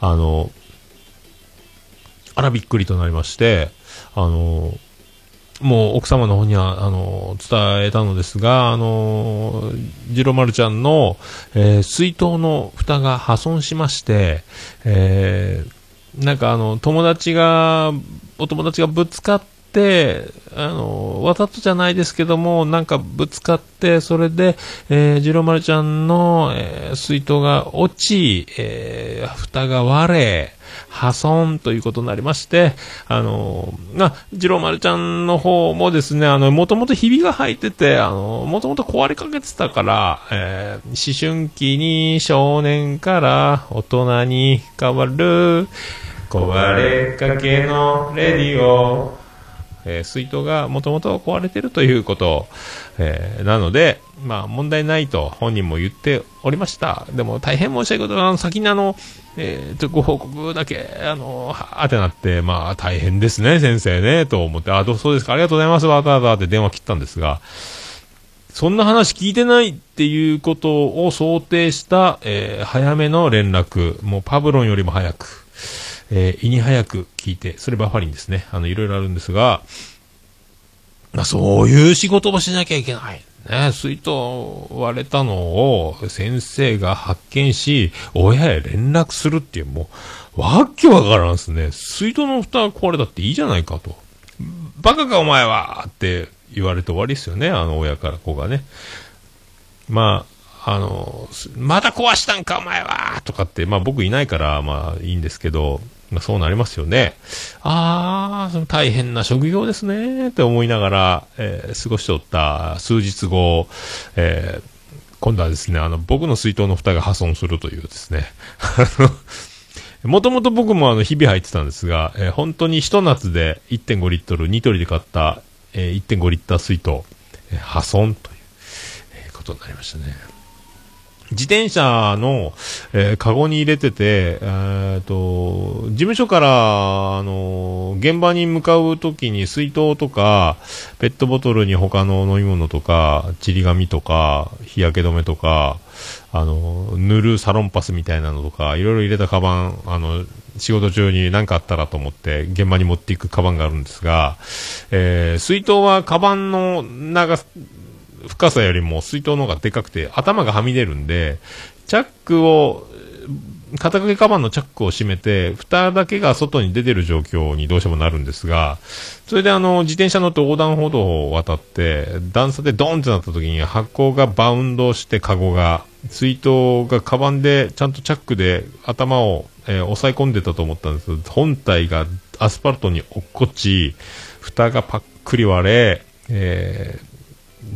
あの、あらびっくりとなりまして、あの、もう奥様の方には、あの、伝えたのですが、あの、ジロマルちゃんの、えー水筒の蓋が破損しまして、えーなんかあの、友達が、お友達がぶつかって、あの、わざとじゃないですけども、なんかぶつかって、それで、えー、ジロマルちゃんの、えー水筒が落ち、えー蓋が割れ、破損ということになりまして、あの、な、ジローマルちゃんの方もですね、あの、もともとひびが入ってて、あの、もともと壊れかけてたから、えー思春期に少年から大人に変わる、壊れかけのレディオ、えー水筒がもともと壊れてるということ、えーなので、まあ問題ないと本人も言っておりました。でも大変申し訳ございません。先にあの、えーとご報告だけ、あの、はあてなって、まあ大変ですね、先生ね、と思って、あ、どうそうですか、ありがとうございます、わざわざって電話切ったんですが、そんな話聞いてないっていうことを想定した、えー早めの連絡、もうパブロンよりも早く、えー胃に早く聞いて、それバファリンですね。あの、いろいろあるんですが、まあ、そういう仕事もしなきゃいけない。ね、水筒割れたのを先生が発見し、親へ連絡するっていう、もう、わけわからんですね。水筒の蓋が壊れたっていいじゃないかと。バカかお前はって言われて終わりですよね、あの親から子がね。まあ、あの、まだ壊したんかお前はとかって、まあ僕いないから、まあいいんですけど、まあそうなりますよね。ああ、その大変な職業ですねって思いながら、えー過ごしておった数日後、えー今度はですね、あの、僕の水筒の蓋が破損するというですね、もともと僕もあの、日々入ってたんですが、えー本当に一夏で1.5リットル、ニトリで買った、えー1.5リッター水筒、えー破損という、えことになりましたね。自転車の、えーカゴに入れてて、えーと、事務所から、あの現場に向かうときに水筒とか、ペットボトルに他の飲み物とか、ちり紙とか、日焼け止めとか、あの塗るサロンパスみたいなのとか、いろいろ入れたカバン、あの、仕事中に何かあったらと思って、現場に持っていくカバンがあるんですが、えー水筒はカバンの長、深さよりも水筒の方がでかくて頭がはみ出るんで、チャックを、肩掛けカバンのチャックを閉めて、蓋だけが外に出てる状況にどうしてもなるんですが、それであの、自転車乗って横断歩道を渡って、段差でドンってなった時に箱がバウンドしてカゴが、水筒がカバンでちゃんとチャックで頭を、えー押さえ込んでたと思ったんです、本体がアスファルトに落っこち、蓋がパックリ割れ、え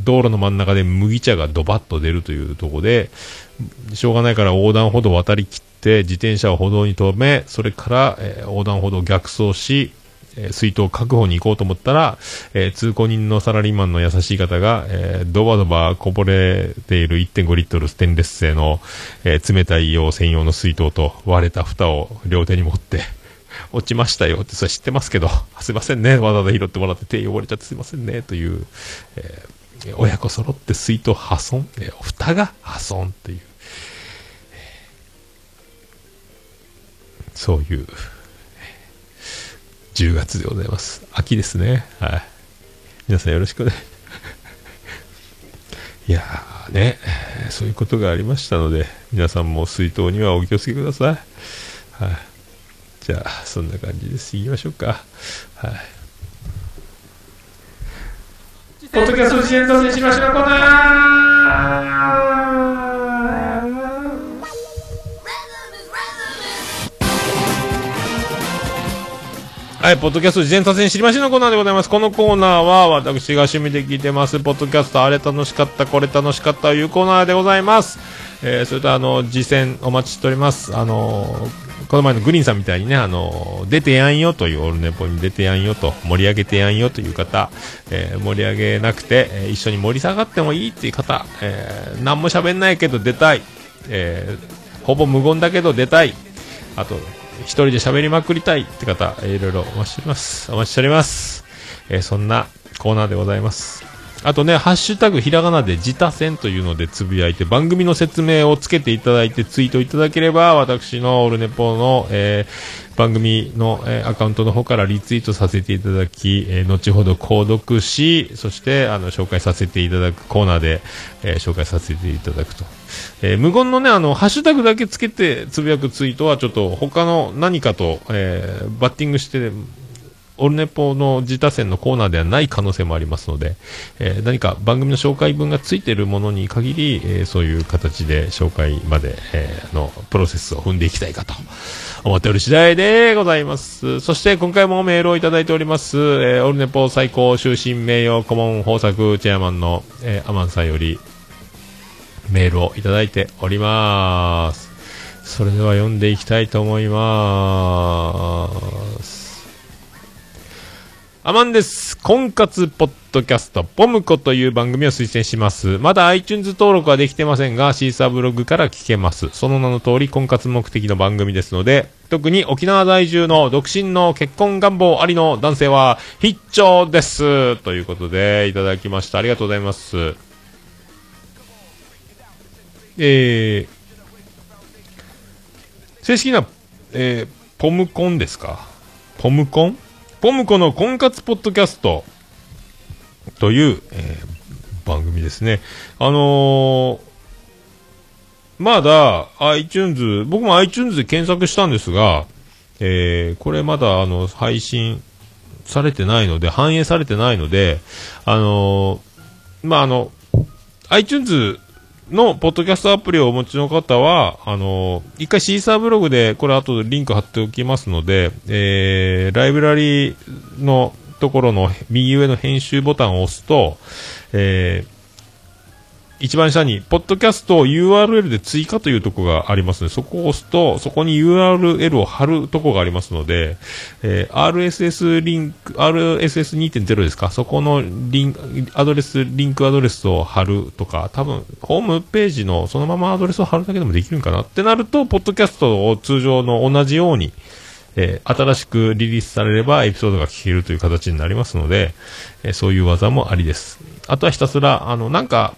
道路の真ん中で麦茶がドバッと出るというところで、しょうがないから横断歩道を渡り切って、自転車を歩道に止め、それから、えー横断歩道を逆走し、えー水筒確保に行こうと思ったら、えー通行人のサラリーマンの優しい方が、えードバドバこぼれている1.5リットルステンレス製の、えー冷たい用専用の水筒と割れた蓋を両手に持って、落ちましたよってそれ知ってますけど、すいませんね、わざわざ拾ってもらって手汚れちゃってすいませんね、という、え親子揃って水筒破損、えー蓋が破損っていう、そういう、10月でございます。秋ですね。はい。皆さんよろしくね。いやーね、そういうことがありましたので、皆さんも水筒にはお気をつけください。はい。じゃあ、そんな感じです。行きましょうか。はい。ポッドキャスト支援脱線しましょうコーナーはい、ポッドキャスト事前撮影知りましのコーナーでございます。このコーナーは私が趣味で聞いてます、ポッドキャストあれ楽しかった、これ楽しかったというコーナーでございます。えー、それとあの、実践お待ちしております。あのーこの前のグリーンさんみたいにね、あの出てやんよというオールネポに出てやんよと、盛り上げてやんよという方、えー盛り上げなくて、え一緒に盛り下がってもいいっていう方、えー何も喋んないけど出たい、えーほぼ無言だけど出たい、あと、一人で喋りまくりたいって方、えーいろいろお待ちしております。お待ちしております。えーそんなコーナーでございます。あとね、ハッシュタグひらがなで自他戦というのでつぶやいて、番組の説明をつけていただいてツイートいただければ、私のオルネポの、えー番組の、えーアカウントの方からリツイートさせていただき、えー後ほど購読し、そして、あの、紹介させていただくコーナーで、えー紹介させていただくと。えー無言のね、あの、ハッシュタグだけつけてつぶやくツイートはちょっと他の何かと、えーバッティングして、オルネポの自他戦のコーナーではない可能性もありますので、えー何か番組の紹介文がついているものに限り、えーそういう形で紹介まで、えーのプロセスを踏んでいきたいかと思っておる次第でございます。そして今回もメールをいただいております、えーオルネポ最高終身名誉顧問豊作チェアマンの、えーアマンさんよりメールをいただいております。それでは読んでいきたいと思います。アマンです。婚活ポッドキャスト、ポムコという番組を推薦します。まだ iTunes 登録はできてませんが、シーサーブログから聞けます。その名の通り、婚活目的の番組ですので、特に沖縄在住の独身の結婚願望ありの男性は必聴です。ということで、いただきました。ありがとうございます。えー、正式な、えー、ポムコンですか？ポムコン？ポムコの婚活ポッドキャストという、えー番組ですね。あのーまだ iTunes、僕も iTunes で検索したんですが、えーこれまだあの配信されてないので、反映されてないので、あのーまあ、あの、iTunes のポッドキャストアプリをお持ちの方は、あの、一回シーサーブログで、これ後でリンク貼っておきますので、えー、ライブラリーのところの右上の編集ボタンを押すと、えー、一番下に、ポッドキャストを URL で追加というとこがありますので、そこを押すと、そこに URL を貼るとこがありますので、えー RSS リンク、RSS2.0 ですか？そこのリンクアドレス、リンクアドレスを貼るとか、多分、ホームページのそのままアドレスを貼るだけでもできるんかなってなると、ポッドキャストを通常の同じように、えー新しくリリースされればエピソードが聞けるという形になりますので、えーそういう技もありです。あとはひたすら、あの、なんか、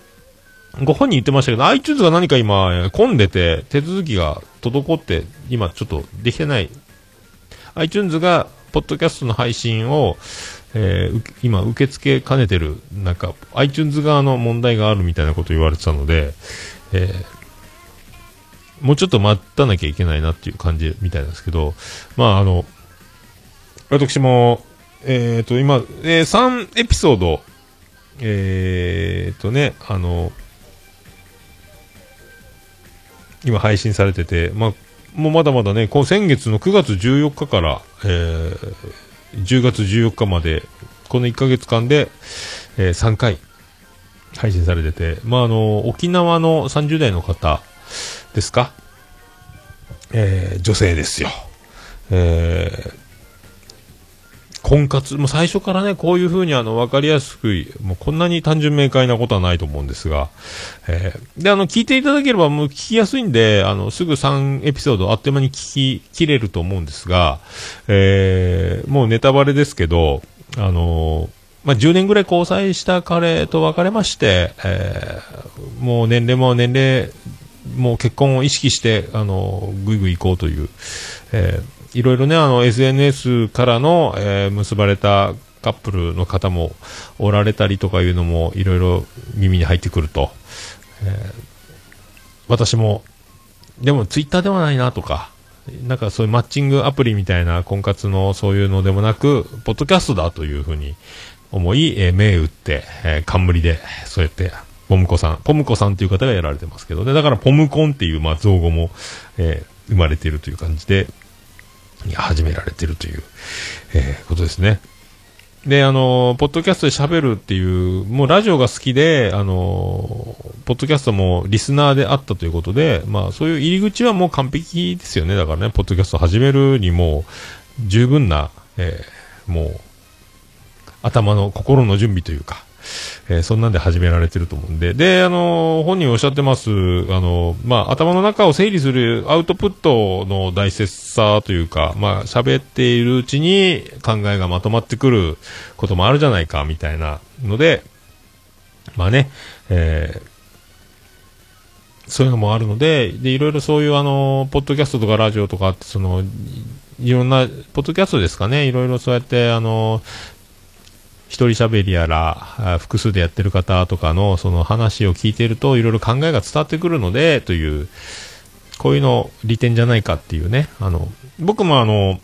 ご本人言ってましたけど、iTunes が何か今、混んでて、手続きが滞って、今ちょっとできてない。iTunes が、ポッドキャストの配信を、えー今、受け付けかねてる、なんか、iTunes 側の問題があるみたいなこと言われてたので、えーもうちょっと待たなきゃいけないなっていう感じみたいなんですけど、まあ、あの、私も、えっ、と、今、えー3エピソード、えっ、とね、あの、今配信されてて、まあ、もうまだまだね、こう先月の9月14日から、えー10月14日まで、この1ヶ月間で、えー3回配信されてて、まあ、あの、沖縄の30代の方ですか？えー女性ですよ。えー婚活、もう最初からね、こういう風にあの、わかりやすく、もうこんなに単純明快なことはないと思うんですが、えーで、あの、聞いていただければもう聞きやすいんで、あの、すぐ3エピソードあっという間に聞き切れると思うんですが、えーもうネタバレですけど、あのまあ、10年ぐらい交際した彼と別れまして、えーもう年齢も年齢、もう結婚を意識して、あの、ぐいぐい行こうという、えーいろいろね、あの、SNS からの、えー結ばれたカップルの方もおられたりとかいうのも、いろいろ耳に入ってくると。えー私も、でもツイッターではないなとか、なんかそういうマッチングアプリみたいな婚活のそういうのでもなく、ポッドキャストだというふうに思い、えー目打って、えー冠で、そうやって、ポムコさん、ポムコさんという方がやられてますけどね、だからポムコンっていう、まあ、造語も、えー生まれているという感じで、始められてるという、えーことですね。で、あの、ポッドキャストで喋るっていう、もうラジオが好きで、あの、ポッドキャストもリスナーであったということで、まあそういう入り口はもう完璧ですよね。だからね、ポッドキャスト始めるにも十分な、えーもう、頭の心の準備というか、えーそんなんで始められてると思うんで、で、あの本人おっしゃってます、あのまあ、頭の中を整理するアウトプットの大切さというか、まあ、喋っているうちに考えがまとまってくることもあるじゃないか、みたいなので、まあね、えーそういうのもあるので、で、いろいろそういうあの、ポッドキャストとかラジオとかって、その、いいろんな、ポッドキャストですかね、いろいろそうやって、あの、一人喋りやら、複数でやってる方とかの、その話を聞いてると、いろいろ考えが伝わってくるので、という、こういうの利点じゃないかっていうね、あの、僕もあの、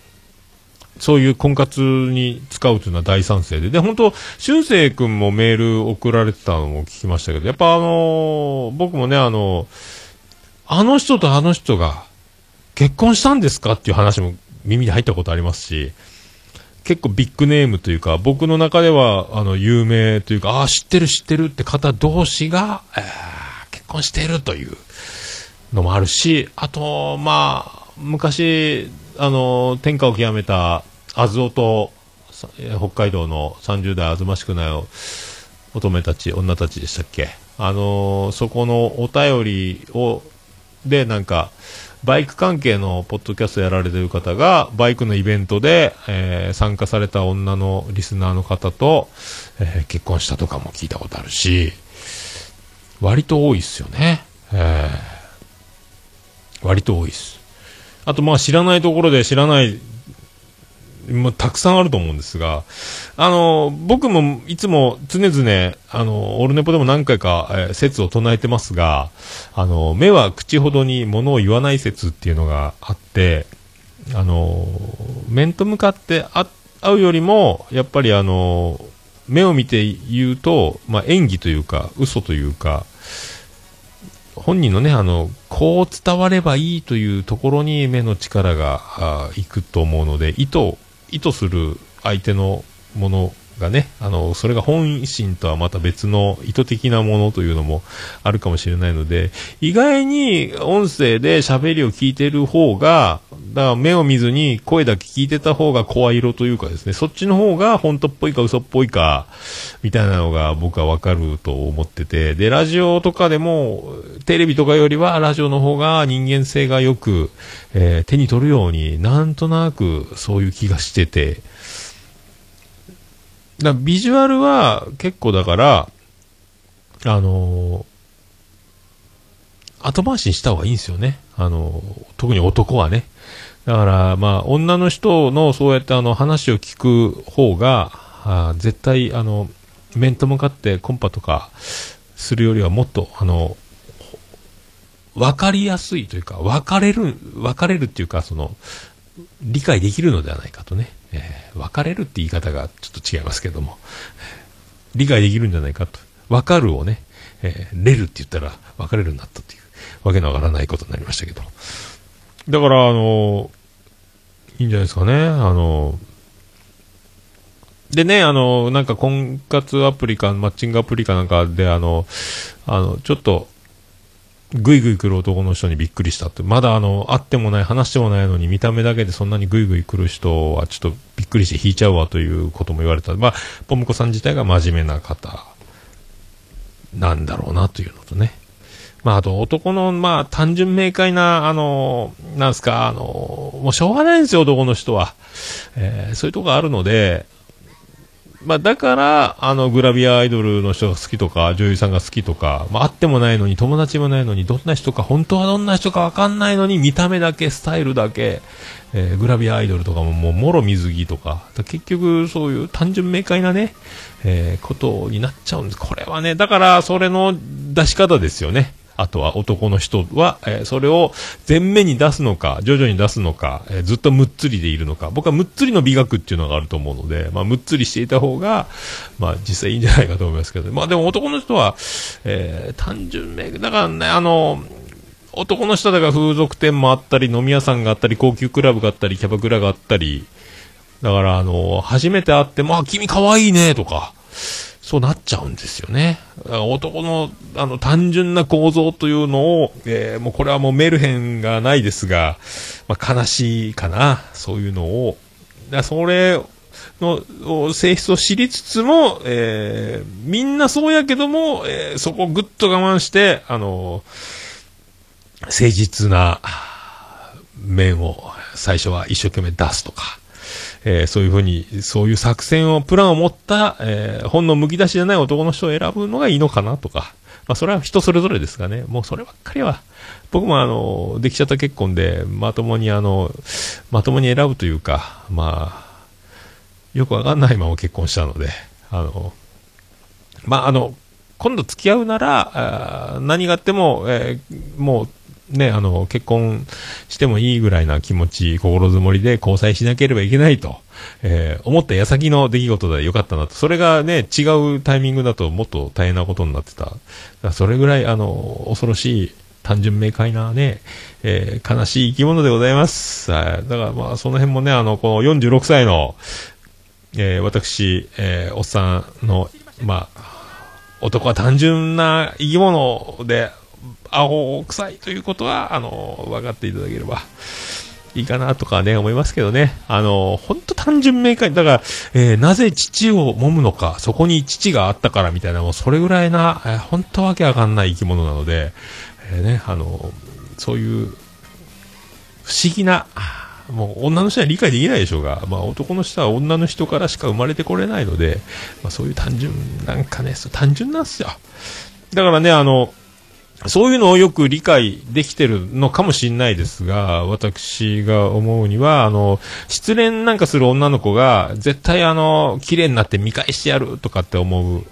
そういう婚活に使うというのは大賛成で。で、本当俊生君もメール送られてたのも聞きましたけど、やっぱあの僕もね、あの、あの人とあの人が結婚したんですかっていう話も耳に入ったことありますし、結構ビッグネームというか、僕の中では、あの、有名というか、ああ、知ってる知ってるって方同士が、えー結婚しているというのもあるし、あと、まあ、昔、あの、天下を極めた、アズオと、北海道の30代あずましくない乙女たち、女たちでしたっけ？あのそこのお便りを、で、なんか、バイク関係のポッドキャストやられてる方が、バイクのイベントで、えー参加された女のリスナーの方と、えー結婚したとかも聞いたことあるし、割と多いっすよね。えー割と多いっす。あと、まあ知らないところで知らない、もうたくさんあると思うんですが、あの、僕もいつも常々、あの、オルネポでも何回か、えー説を唱えてますが、あの、目は口ほどに物を言わない説っていうのがあって、あの、面と向かってあ会うよりも、やっぱりあの、目を見て言うと、まあ、演技というか、嘘というか、本人のね、あの、こう伝わればいいというところに目の力があいくと思うので、意図、意図する相手のものがね、あの、それが本心とはまた別の意図的なものというのもあるかもしれないので、意外に音声で喋りを聞いてる方が、だから目を見ずに声だけ聞いてた方が声色というかですね、そっちの方が本当っぽいか嘘っぽいか、みたいなのが僕はわかると思ってて、で、ラジオとかでも、テレビとかよりはラジオの方が人間性がよく、えー手に取るようになんとなくそういう気がしてて、だビジュアルは結構だから、あのー後回しにした方がいいんですよね。あのー特に男はね。だから、まあ、女の人のそうやってあの話を聞く方が、あ絶対、あの、面と向かってコンパとかするよりはもっと、あの、分かりやすいというか、分かれる、分かれるっていうか、その、理解できるのではないかとね。えー分かれるって言い方がちょっと違いますけども、理解できるんじゃないかと。分かるをね、えーれるって言ったら分かれるになったっていう、わけのわからないことになりましたけど。だから、あのいいんじゃないですかね。あのでね、あの、なんか婚活アプリか、マッチングアプリかなんかで、あの、あの、ちょっと、ぐいぐい来る男の人にびっくりしたって。まだあの、会ってもない、話してもないのに、見た目だけでそんなにぐいぐい来る人はちょっとびっくりして引いちゃうわということも言われた。まあ、ポムコさん自体が真面目な方なんだろうなというのとね。まあ、あと男の、まあ、単純明快な、あの、なんすか、あの、もうしょうがないんですよ、男の人は。えーそういうとこがあるので、まあ、だから、あの、グラビアアイドルの人が好きとか、女優さんが好きとか、まあ、会ってもないのに、友達もないのに、どんな人か、本当はどんな人かわかんないのに、見た目だけ、スタイルだけ、えーグラビアアイドルとかも、もう、もろ水着とか、だ結局、そういう単純明快なね、えーことになっちゃうんです。これはね、だから、それの出し方ですよね。あとは男の人は、えーそれを前面に出すのか、徐々に出すのか、えーずっとむっつりでいるのか、僕はむっつりの美学っていうのがあると思うので、まあ、むっつりしていた方が、まあ、実際いいんじゃないかと思いますけど、まあ、でも男の人は、えー単純明だからね、あの、男の人だから風俗店もあったり、飲み屋さんがあったり、高級クラブがあったり、キャバクラがあったり、だから、あの、初めて会って、まあ、君可愛いね、とか、そうなっちゃうんですよね。男の、あの、単純な構造というのを、えーもうこれはもうメルヘンがないですが、まあ、悲しいかな、そういうのを、だそれの性質を知りつつも、えーみんなそうやけども、えーそこをぐっと我慢して、あの、誠実な面を最初は一生懸命出すとか、えーそういうふうに、そういう作戦を、プランを持った、えー本の剥き出しじゃない男の人を選ぶのがいいのかなとか、まあ、それは人それぞれですがね、もうそればっかりは、僕もあの、できちゃった結婚で、まともにあの、まともに選ぶというか、まあ、よくわかんないまま結婚したので、あの、まあ、あの、今度付き合うなら、何があっても、えーもう、ね、あの、結婚してもいいぐらいな気持ち、心づもりで交際しなければいけないと、えー思った矢先の出来事でよかったなと。それがね、違うタイミングだともっと大変なことになってた。それぐらい、あの、恐ろしい、単純明快なね、えー悲しい生き物でございます。だからまあ、その辺もね、あの、この46歳の、えー私、えーおっさんの、まあ、男は単純な生き物で、アホ臭いということは、あの、分かっていただければいいかなとかね、思いますけどね。あの、本当単純明快。だから、えーなぜ父を揉むのか、そこに父があったからみたいな、もうそれぐらいな、えー本当わけわかんない生き物なので、えーね、あの、そういう、不思議な、もう女の人は理解できないでしょうが、まあ男の人は女の人からしか生まれてこれないので、まあそういう単純、なんかね、そう単純なんですよ。だからね、あの、そういうのをよく理解できてるのかもしれないですが、私が思うには、あの、失恋なんかする女の子が、絶対あの、綺麗になって見返してやるとかって思う、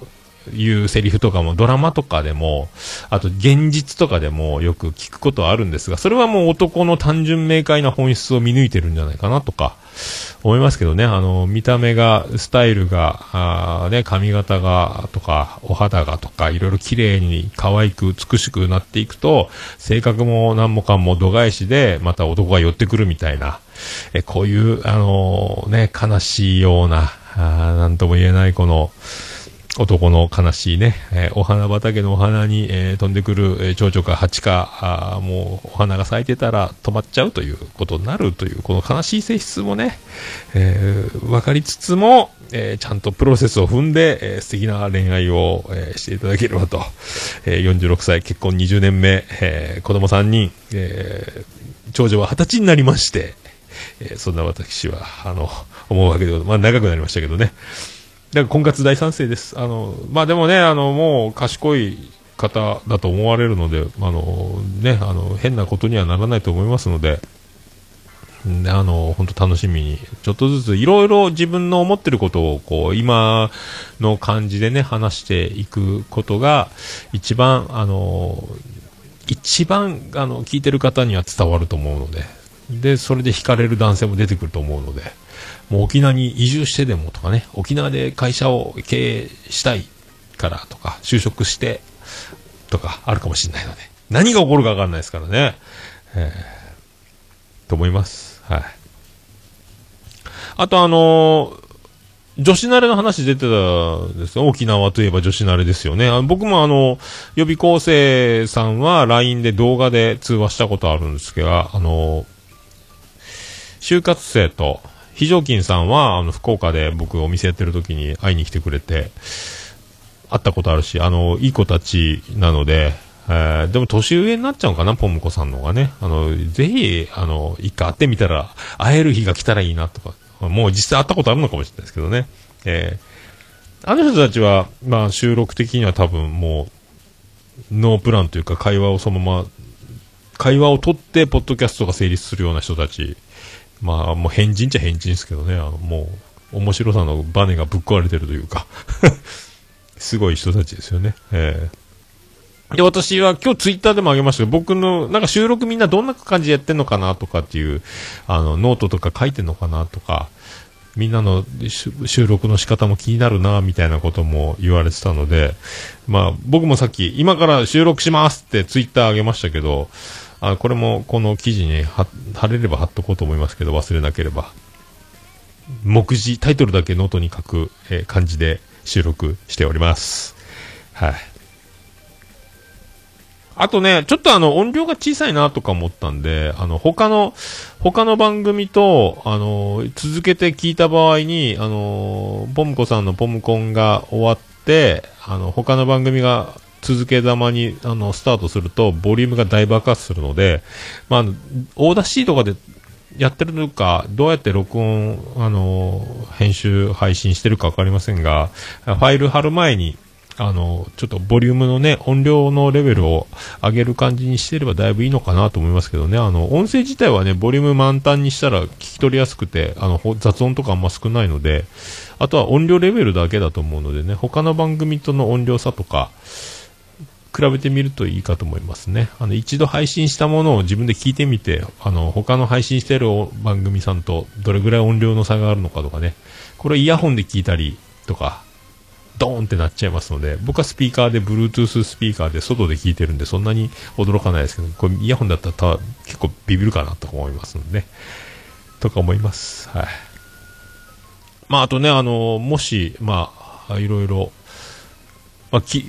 いうセリフとかもドラマとかでも、あと現実とかでもよく聞くことはあるんですが、それはもう男の単純明快な本質を見抜いてるんじゃないかなとか、思いますけどね、あの、見た目が、スタイルが、あね、髪型が、とか、お肌がとか、いろいろ綺麗に可愛く美しくなっていくと、性格も何もかも度外視で、また男が寄ってくるみたいな、え、こういう、あのね、悲しいような、あなんとも言えないこの、男の悲しいね、えーお花畑のお花に、えー飛んでくる、えー蝶々か蜂か、あもうお花が咲いてたら止まっちゃうということになるという、この悲しい性質もね、えー分かりつつも、えーちゃんとプロセスを踏んで、えー素敵な恋愛を、えーしていただければと、えー46歳、結婚20年目、えー子供3人、えー長女は20歳になりまして、えーそんな私は、あの、思うわけで。まあ、長くなりましたけどね。だから婚活大賛成です。あの、まあでもね、あの、もう賢い方だと思われるので、あの、ね、あの、変なことにはならないと思いますので、あの、本当楽しみに、ちょっとずついろいろ自分の思ってることを、こう、今の感じでね、話していくことが、一番、あの、一番、あの、聞いてる方には伝わると思うので、で、それで惹かれる男性も出てくると思うので、もう沖縄に移住してでもとかね、沖縄で会社を経営したいからとか、就職してとかあるかもしれないので、何が起こるかわかんないですからね。えーと思います。はい。あとあのー女子慣れの話出てたんですよ。沖縄といえば女子慣れですよね。あ僕もあの、予備校生さんは LINE で動画で通話したことあるんですけど、あの、就活生と、非常勤さんは、あの、福岡で僕お店やってる時に会いに来てくれて、会ったことあるし、あの、いい子たちなので、えーでも年上になっちゃうかな、ポムコさんの方がね。あの、ぜひ、あの、一回会ってみたら、会える日が来たらいいなとか、もう実際会ったことあるのかもしれないですけどね。えーあの人たちは、まあ、収録的には多分もう、ノープランというか会話をそのまま、会話を取って、ポッドキャストが成立するような人たち、まあ、もう変人っちゃ変人ですけどね、あの、もう、面白さのバネがぶっ壊れてるというか、すごい人たちですよね。えーで、私は今日ツイッターでもあげましたけど、僕の、なんか収録みんなどんな感じでやってんのかなとかっていう、あの、ノートとか書いてんのかなとか、みんなの収録の仕方も気になるな、みたいなことも言われてたので、まあ、僕もさっき、今から収録しますってツイッターあげましたけど、あこれもこの記事に貼れれば貼っとこうと思いますけど、忘れなければ。目次、タイトルだけノートに書く、えー感じで収録しております。はい。あとね、ちょっとあの、音量が小さいなとか思ったんで、あの、他の、他の番組と、あの、続けて聞いた場合に、あの、ポムコさんのポムコンが終わって、あの、他の番組が続けざまに、あの、スタートすると、ボリュームが大爆発するので、まあ、 Audacity とかでやってるのか、どうやって録音、あの、編集、配信してるかわかりませんが、ファイル貼る前に、あの、ちょっとボリュームのね、音量のレベルを上げる感じにしてればだいぶいいのかなと思いますけどね、あの、音声自体はね、ボリューム満タンにしたら聞き取りやすくて、あの、雑音とかあんま少ないので、あとは音量レベルだけだと思うのでね、他の番組との音量差とか、比べてみるといいかと思いますね。あの、一度配信したものを自分で聞いてみて、あの、他の配信してる番組さんとどれぐらい音量の差があるのかとかね、これイヤホンで聞いたりとか、ドーンってなっちゃいますので、僕はスピーカーで、Bluetooth スピーカーで外で聞いてるんで、そんなに驚かないですけど、これイヤホンだったら結構ビビるかなと思いますのでね。とか思います。はい。まあ、あとね、あの、もし、まあ、いろいろ、まあ、き、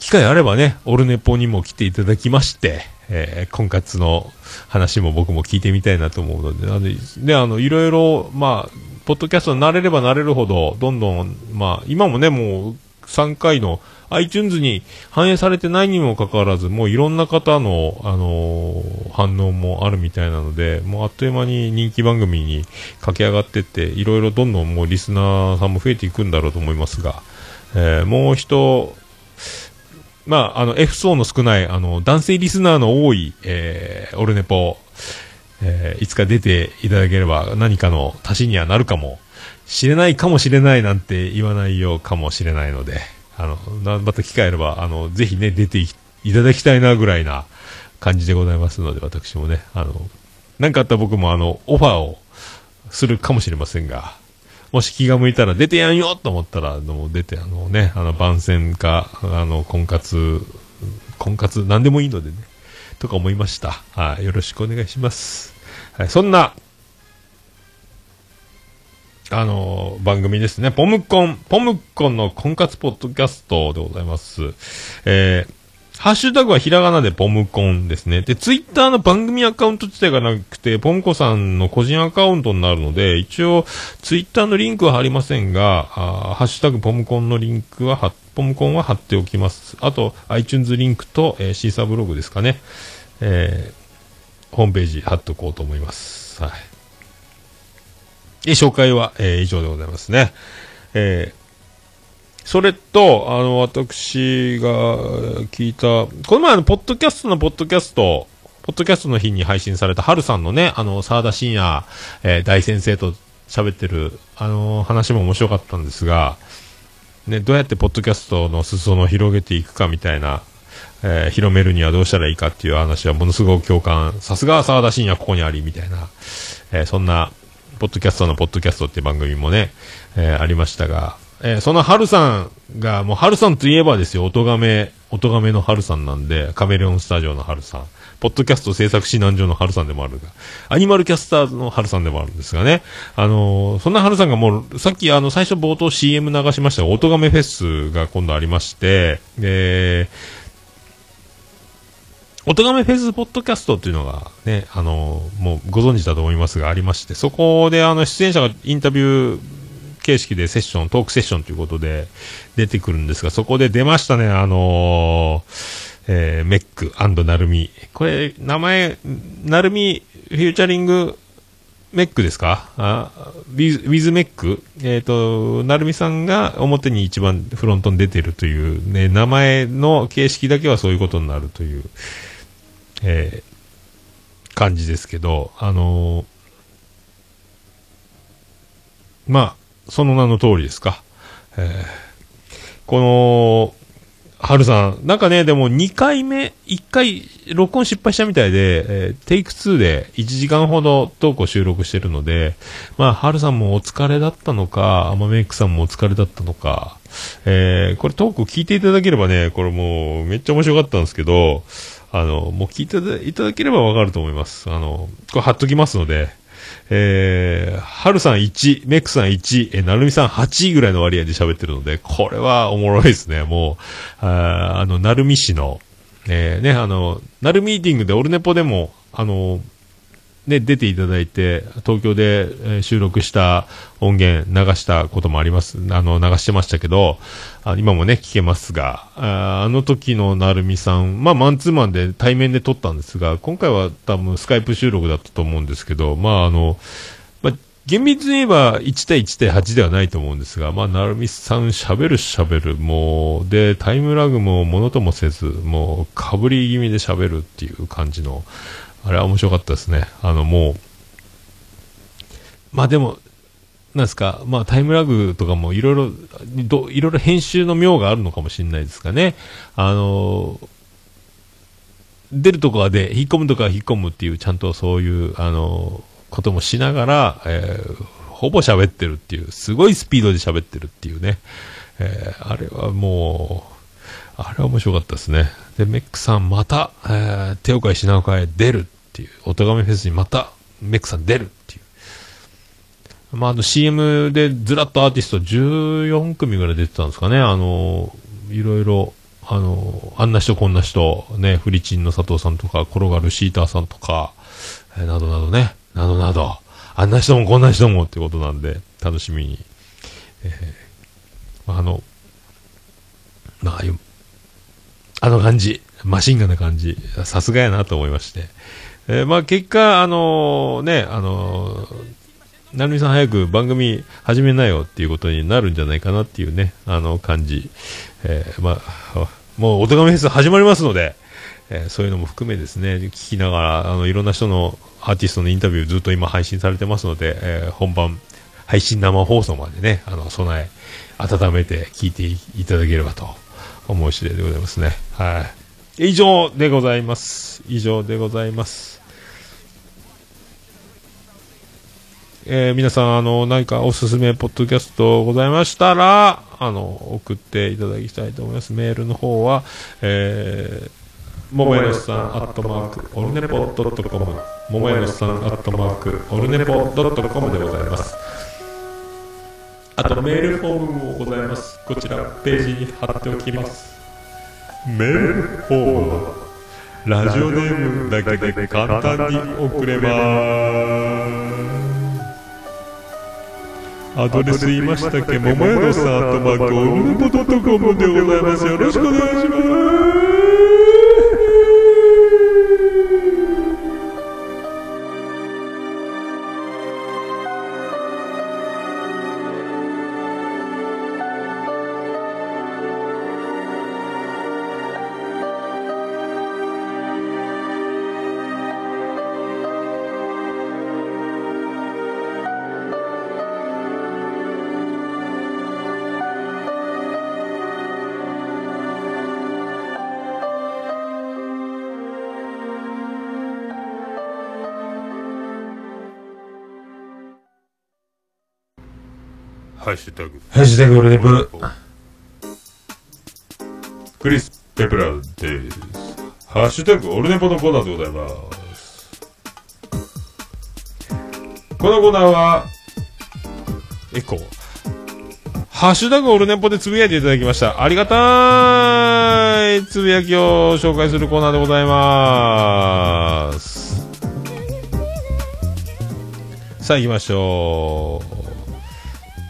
機会あればね、オルネポにも来ていただきまして、えー婚活の話も僕も聞いてみたいなと思うので、なので、で、あの、いろいろ、まあ、ポッドキャストに慣れれば慣れるほど、どんどん、まあ、今もね、もう、3回の iTunes に反映されてないにもかかわらず、もういろんな方の、あのー反応もあるみたいなので、もうあっという間に人気番組に駆け上がってって、いろいろどんどんもうリスナーさんも増えていくんだろうと思いますが、えーもう一、まあ、あの、F 層の少ない、あの、男性リスナーの多い、えー、オルネポ、えーいつか出ていただければ何かの足しにはなるかもしれないかもしれないなんて言わないようかもしれないので、あの、また機会あれば、あの、ぜひね、出ていただきたいなぐらいな感じでございますので、私もね、あの、なんかあったら僕もあの、オファーをするかもしれませんが、もし気が向いたら出てやんよと思ったら、あの、出て、あのね、あの、番宣か、あの、婚活、婚活、なんでもいいのでね、とか思いました。はい、よろしくお願いします。はい、そんな、あの、番組ですね。ポムコン、ポムコンの婚活ポッドキャストでございます。えー、ハッシュタグはひらがなでポムコンですね。で、ツイッターの番組アカウント自体がなくて、ポムコさんの個人アカウントになるので、一応、ツイッターのリンクは貼りませんが、あハッシュタグポムコンのリンクは、ポムコンは貼っておきます。あと、iTunes リンクと、えーシーサーブログですかね。えー、ホームページ貼っとこうと思います。はい。え紹介は、えー以上でございますね。えーそれと、あの、私が聞いた、この前の、ポッドキャストのポッドキャスト、ポッドキャストの日に配信された、ハルさんのね、あの、沢田信也、えー大先生と喋ってる、あの、話も面白かったんですが、ね、どうやってポッドキャストの裾野を広げていくかみたいな、えー広めるにはどうしたらいいかっていう話はものすごく共感、さすが沢田信也ここにあり、みたいな、えーそんな、ポッドキャストのポッドキャストって番組もね、えーありましたが、えーその春さんが、もう春さんといえばですよ、音亀、音亀の春さんなんで、カメレオンスタジオの春さん、ポッドキャスト制作指南所の春さんでもあるが、アニマルキャスターズの春さんでもあるんですがね、あのーそんな春さんがもう、さっきあの、最初冒頭 CM 流しましたが、音亀フェスが今度ありまして、で、音亀フェスポッドキャストっていうのがね、あのもうご存知だと思いますがありまして、そこであの出演者がインタビュー形式でセッション、トークセッションということで出てくるんですが、そこで出ましたね、あのえーメックナルミ。これ、名前、ナルミフィーチャリングメックですか？あウィズ、ウィズメック？えっ、と、なるみさんが表に一番フロントに出てるという、ね、名前の形式だけはそういうことになるという、えー感じですけど、あのーまあ、その名の通りですか。えーこの、春さん、なんかね、でも2回目、1回録音失敗したみたいで、えーテイク2で1時間ほどトークを収録してるので、まあ、春さんもお疲れだったのか、アマメイクさんもお疲れだったのか、えーこれトークを聞いていただければね、これもうめっちゃ面白かったんですけど、あの、もう聞いていただければわかると思います。あの、これ貼っときますので、えー、はるさん1、メックさん1、えーなるみさん8ぐらいの割合で喋ってるので、これはおもろいですね。もう、ああの、なるみ市の、えーね、あの、なるミーティングでオルネポでも、あの、ね、出ていただいて、東京で、収録した音源流したこともあります。あの、流してましたけど、あ今もね、聞けますが、ああの時のなるみさん、まあ、マンツーマンで対面で撮ったんですが、今回は多分スカイプ収録だったと思うんですけど、まあ、あの、まあ、厳密に言えば1対1対8ではないと思うんですが、まあ、なるみさん喋る喋る、もう、で、タイムラグもものともせず、もう、かぶり気味で喋るっていう感じの、あれは面白かったですね。あの、もう、まあでも、なんですか、まあタイムラグとかもいろいろ、どいろいろ編集の妙があるのかもしれないですかね。あの、出るとこはで、引っ込むとこは引っ込むっていう、ちゃんとそういう、あの、こともしながら、えーほぼ喋ってるっていう、すごいスピードで喋ってるっていうね。えーあれはもう、あれは面白かったですね。で、メックさんまた、えー手を変え品を変え出るっていう、おとがめフェスにまた、メックさん出るっていう。まあ、あの CM でずらっとアーティスト14組ぐらい出てたんですかね。あの、いろいろ、あの、あんな人こんな人、ね、フリチンの佐藤さんとか、転がるシーターさんとか、えーなどなどね、などなど、あんな人もこんな人もってことなんで、楽しみに。えーまああの、まああ、の感じ、マシンガンな感じ、さすがやなと思いまして。えーまあ結果、あのね、あのなるみさん早く番組始めなよっていうことになるんじゃないかなっていうね、あの感じ。えーまあ、もうおとがめフェス始まりますので、えーそういうのも含めですね、聞きながら、あの、いろんな人のアーティストのインタビューずっと今配信されてますので、えー本番、配信生放送までね、あの、備え、温めて聞いていただければと思う次第でございますね。はい。以上でございます。以上でございます。えー皆さん、あの、何かおすすめポッドキャストございましたら、あの、送っていただきたいと思います。メールの方は、えー、ももやのさん、アットマーク、オルネポドットコム、ももやのさん、アットマーク、オルネポドットコムでございます。あとメールフォームもございます。こちらページに貼っておきます。メールフォームラジオネームだけで簡単に送れます。アドレス言いましたっけ桃屋のさんとマークオルネポドットコムでございます。よろしくお願いします。ハッシュタグ。ハッシュタグオルネポ。クリス・ペプラーです。ハッシュタグオルネポのコーナーでございます。このコーナーは、エコー。ハッシュタグオルネポでつぶやいていただきました。ありがたいつぶやきを紹介するコーナーでございます。さあ行きましょう。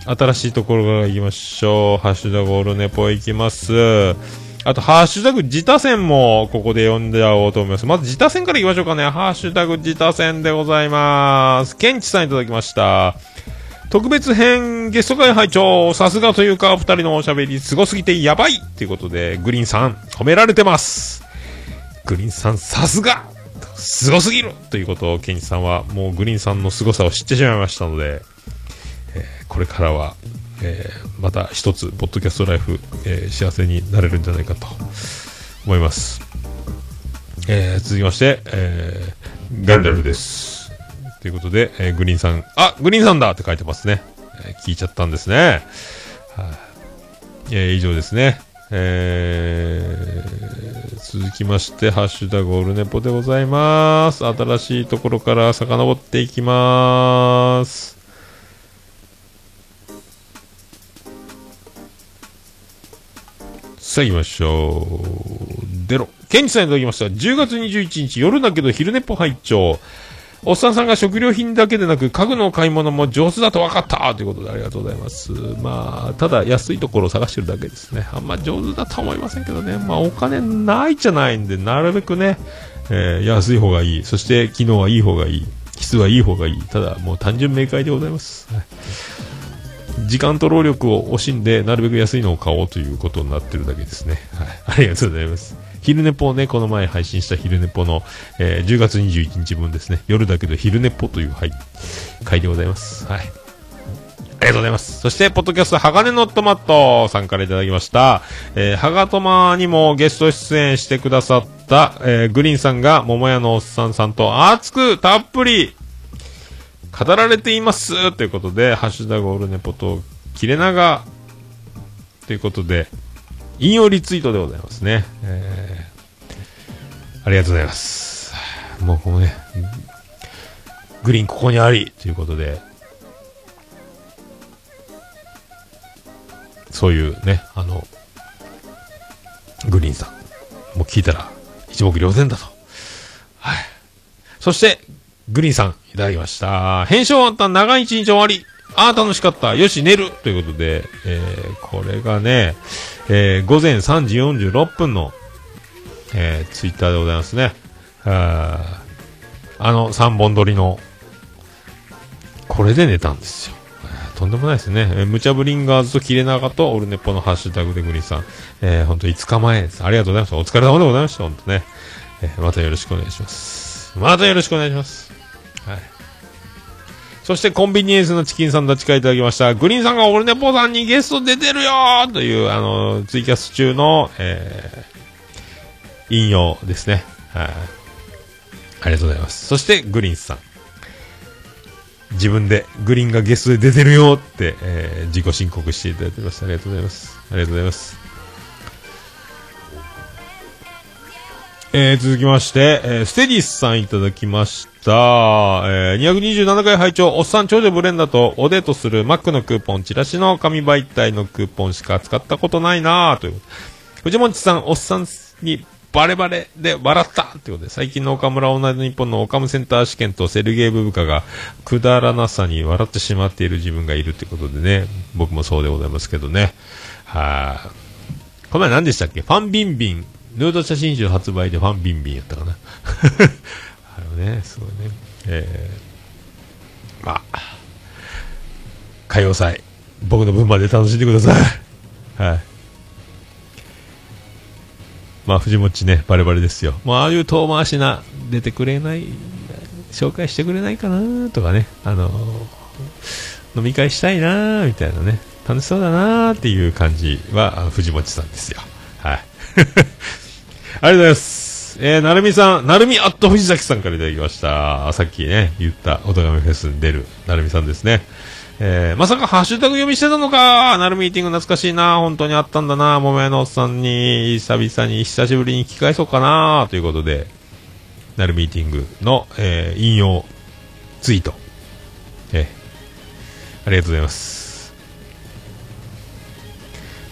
新しいところから行きましょう。ハッシュタグオルネポ行きます。あと、ハッシュタグ自他戦もここで読んでやろうと思います。まず自他戦から行きましょうかね。ハッシュタグ自他戦でございます。ケンチさんいただきました。特別編ゲスト会拝聴さすがというか、二人のおしゃべりすごすぎてやばいということで、グリーンさん褒められてます。グリーンさんさすがすごすぎるということをケンチさんはもうグリーンさんの凄さを知ってしまいましたので、これからは、えーまた一つ、ポッドキャストライフ、えー幸せになれるんじゃないかと思います。えー続きまして、えーガンダルです。ということで、えーグリーンさん、あグリーンさんだって書いてますね。えー聞いちゃったんですね。はいえー以上ですね。えー続きまして、ハッシュタグオルネポでございます。新しいところから遡っていきます。さあ行きましょう。出ろ。ケンチさんいただきました。10月21日夜だけど昼寝っぽ拝聴おっさんさんが食料品だけでなく家具の買い物も上手だと分かったということでありがとうございます。まあ、ただ安いところを探してるだけですね。あんま上手だとは思いませんけどね。まあお金ないじゃないんで、なるべくね、えー安い方がいい。そして機能はいい方がいい。質はいい方がいい。ただもう単純明快でございます。時間と労力を惜しんで、なるべく安いのを買おうということになってるだけですね。はい。ありがとうございます。昼寝ぽをね、この前配信した昼寝ぽの、えー10月21日分ですね。夜だけど昼寝ぽという、はい、回でございます。はい。ありがとうございます。そして、ポッドキャスト、鋼のトマトさんからいただきました。えー、ハガトマにもゲスト出演してくださった、えーグリーンさんが、桃屋のおっさんさんと熱くたっぷり語られていますということで、ハッシュタグオルネポと切れ長ということで、引用リツイートでございますね。えー、ありがとうございます。もうこのね、グリーンここにありということで、そういうね、あの、グリーンさん、もう聞いたら一目瞭然だと。はい。そして、グリーンさん、いただきました。編集終わった長い一日終わり。ああ、楽しかった。よし、寝る。ということで、えー、これがね、えー、午前3時46分の、えー、ツイッターでございますね。あーあの3本撮りの、これで寝たんですよ。とんでもないですね。えー、ムチャブリンガーズとキレナガとオルネポのハッシュタグでグリーンさん。えー、ほんと5日前です。ありがとうございました。お疲れ様でございました。ほんとね。えーまたよろしくお願いします。またよろしくお願いします。そしてコンビニエンスのチキンさんたちからいただきました。グリーンさんがオルネポさんにゲスト出てるよという、あの、ツイキャス中の、えー、引用ですね。はい。ありがとうございます。そしてグリーンさん。自分でグリーンがゲストで出てるよって、えー自己申告していただいてました。ありがとうございます。ありがとうございます。えー、続きまして、えー、ステディスさんいただきました。えー、227回拝聴おっさん長女ブレンダとおデートするマックのクーポン、チラシの紙媒体のクーポンしか使ったことないなぁ、という。藤本さん、おっさんにバレバレで笑ったということで、最近の岡村オーナイト日本のオカムセンター試験とセルゲーブ部下がくだらなさに笑ってしまっている自分がいるということでね、僕もそうでございますけどね。はい、この前何でしたっけ？ファンビンビン。ヌード写真集発売でファンビンビンやったかな。あのね、すごいね。えー、まあ、歌謡祭、僕の分まで楽しんでください。はい。まあ、藤もちね、バレバレですよ。まあ、ああいう遠回しな、出てくれない、紹介してくれないかなとかね、あの飲み会したいなみたいなね、楽しそうだなっていう感じは、あ藤もちさんですよ。ありがとうございます。えー、なるみさん、なるみアット藤崎さんからいただきました。さっきね、言った、おとがめフェスに出る、なるみさんですね。えー、まさかハッシュタグ読みしてたのかなるミーティング懐かしいな本当にあったんだな桃屋のおっさんに、久々に、久しぶりに聞き返そうかなということで、なるミーティングの、えー、引用、ツイート。えー、ありがとうございます。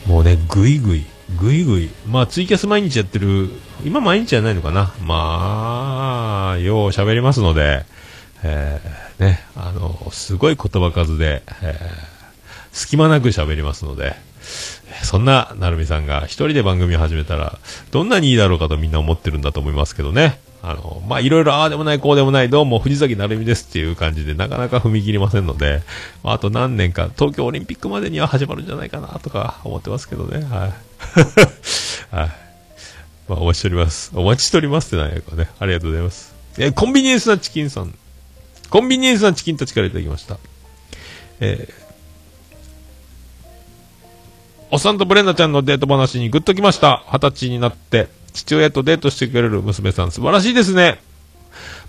もうね、ぐいぐい、ぐいぐい。まあ、ツイキャス毎日やってる、今毎日じゃないのかな。まあ、よう喋りますので、えー、ね、あの、すごい言葉数で、えー、隙間なく喋りますので、そんな、なるみさんが一人で番組を始めたら、どんなにいいだろうかとみんな思ってるんだと思いますけどね。あの、まあ、いろいろああでもない、こうでもない、どうも藤崎なるみですっていう感じで、なかなか踏み切りませんので、まあ、あと何年か、東京オリンピックまでには始まるんじゃないかな、とか思ってますけどね。はい。はい。まあ、お待ちしております。お待ちしておりますってなんやかね。ありがとうございます。えーコンビニエンスなチキンさん。コンビニエンスなチキンたちからいただきました。えーおっさんとブレンダちゃんのデート話にグッときました。二十歳になって、父親とデートしてくれる娘さん、素晴らしいですね。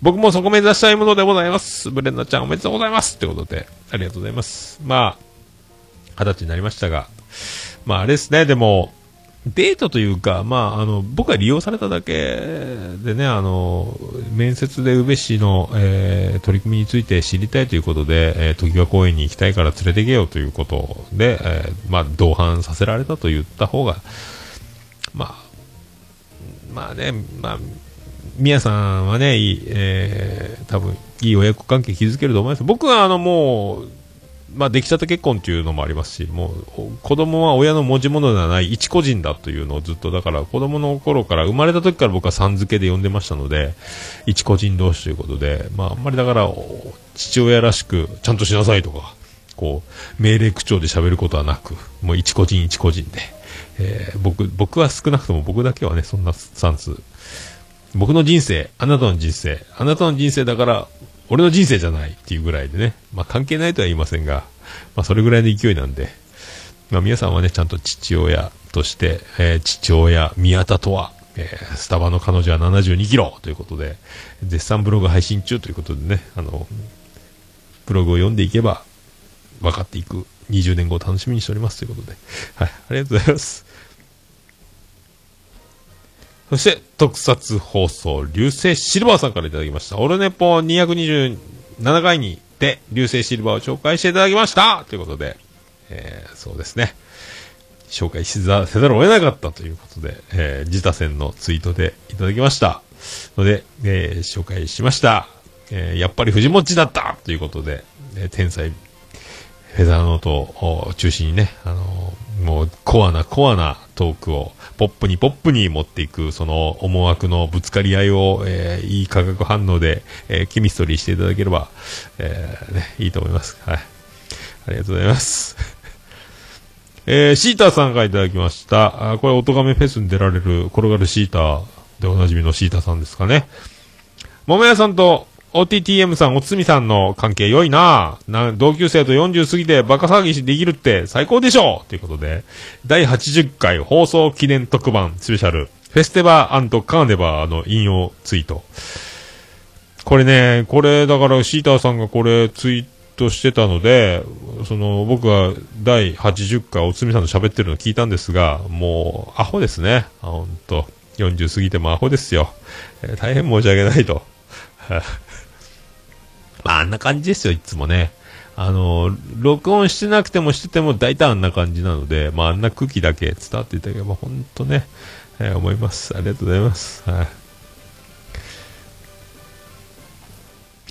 僕もそこ目指したいものでございます。ブレンダちゃんおめでとうございます。ということで、ありがとうございます。まあ、二十歳になりましたが、まああれですね、でも、デートというか、まあ、あの、僕は利用されただけでね、あの、面接で宇部市の、えー取り組みについて知りたいということで、えー、時川公園に行きたいから連れて行けよということで、えーまあ、同伴させられたと言った方が、まあ、まあね、まあ、宮さんはね、いい、えー多分、いい親子関係築けると思います。僕は、あの、もう、まあ、出来た結婚っていうのもありますし、もう、子供は親の持ち物ではない一個人だというのをずっと、だから子供の頃から、生まれた時から僕はさん付けで呼んでましたので、一個人同士ということで、まあ、あんまりだから、父親らしく、ちゃんとしなさいとか、こう、命令口調で喋ることはなく、もう一個人一個人で、えー僕、僕は少なくとも僕だけはね、そんなスタンス、僕の人生、あなたの人生、あなたの人生だから、俺の人生じゃないっていうぐらいでね、まあ関係ないとは言いませんが、まあそれぐらいの勢いなんで、まあ皆さんはね、ちゃんと父親として、えー父親、宮田とは、えースタバの彼女は72キロということで、絶賛ブログ配信中ということでね、あの、ブログを読んでいけば、分かっていく20年後を楽しみにしておりますということで、はい、ありがとうございます。そして、特撮放送、流星シルバーさんからいただきました。オルネポ227回にて、流星シルバーを紹介していただきましたということで、えー、そうですね。紹介しざせざるを得なかったということで、えー、自他戦のツイートでいただきました。ので、えー、紹介しました。えー、やっぱり藤もっちだったということで、えー天才フェザーノートを中心にね、あのーもうコアなコアなトークをポップにポップに持っていく、その思惑のぶつかり合いを、えーいい化学反応で、えーケミストリーしていただければ、えーね、いいと思います。はい。ありがとうございます。えー、シーターさんからいただきました。あこれ、おとがめフェスに出られる、転がるシーターでおなじみのシーターさんですかね。桃屋さんと OTTM さん、おつみさんの関係良いなな同級生と40過ぎてバカ騒ぎしできるって最高でしょうということで、第80回放送記念特番スペシャル、フェスティバーカーネバーの引用ツイート。これね、これだからシーターさんがこれツイートしてたので、その僕が第80回おつみさんと喋ってるの聞いたんですが、もうアホですね。ほんと。40過ぎてもアホですよ。えー大変申し訳ないと。まあ、あんな感じですよ、いつもね。あの、録音してなくてもしてても大体あんな感じなので、まあ、あんな空気だけ伝わっていただければ、本当ね、えー思います。ありがとうございます。はい。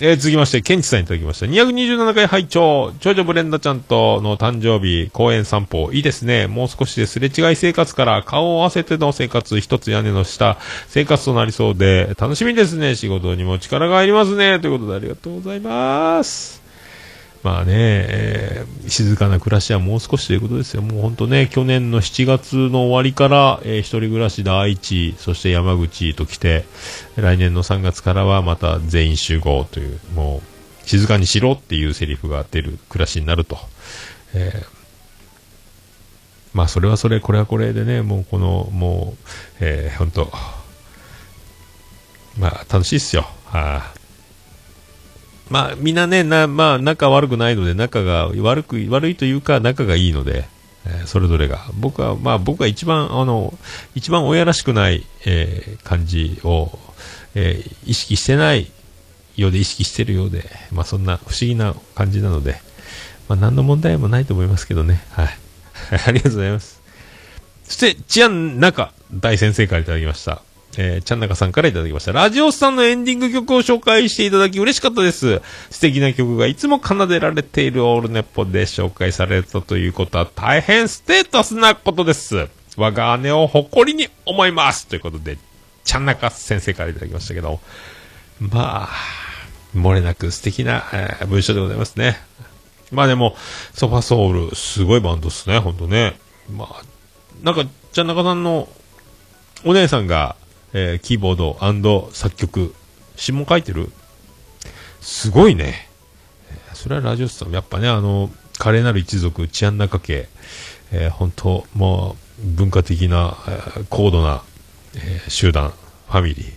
えー続きまして、ケンチさんいただきました。227回拝聴長女ブレンダちゃんとの誕生日、公園散歩、いいですね。もう少しですれ違い生活から顔を合わせての生活、一つ屋根の下、生活となりそうで、楽しみですね。仕事にも力が入りますね。ということでありがとうございます。まあね、えー静かな暮らしはもう少しということですよ。もう本当ね、去年の7月の終わりから、えー一人暮らしで愛知、そして山口と来て、来年の3月からはまた全員集合という、もう、静かにしろっていうセリフが出る暮らしになると。えーまあそれはそれ、これはこれでね、もうこの、もう、えー本当まあ楽しいっすよ。はいまあ、みんなね、な、まあ、仲悪くないので、仲が悪く、悪いというか、仲がいいので、えーそれぞれが。僕は、まあ、僕は一番、あの、一番親らしくない、えー感じを、えー意識してないようで意識してるようで、まあ、そんな不思議な感じなので、まあ、何の問題もないと思いますけどね。はい。ありがとうございます。そして、治安中大先生からいただきました。えー、ちゃんなかさんからいただきました。ラジオスさんのエンディング曲を紹介していただき嬉しかったです。素敵な曲がいつも奏でられているオールネッポで紹介されたということは大変ステータスなことです。我が姉を誇りに思います。ということで、ちゃんなか先生からいただきましたけど、まあ、漏れなく素敵な、えー文章でございますね。まあでも、ソファソウル、すごいバンドっすね、ほんとね。まあ、なんか、ちゃんなかさんのお姉さんが、えーキーボード作曲、詩も書いてる？すごいね。それはラジオスさん、やっぱね、あの、華麗なる一族、治安中家、えー本当もう、文化的な、えー高度な、えー集団、ファミリー、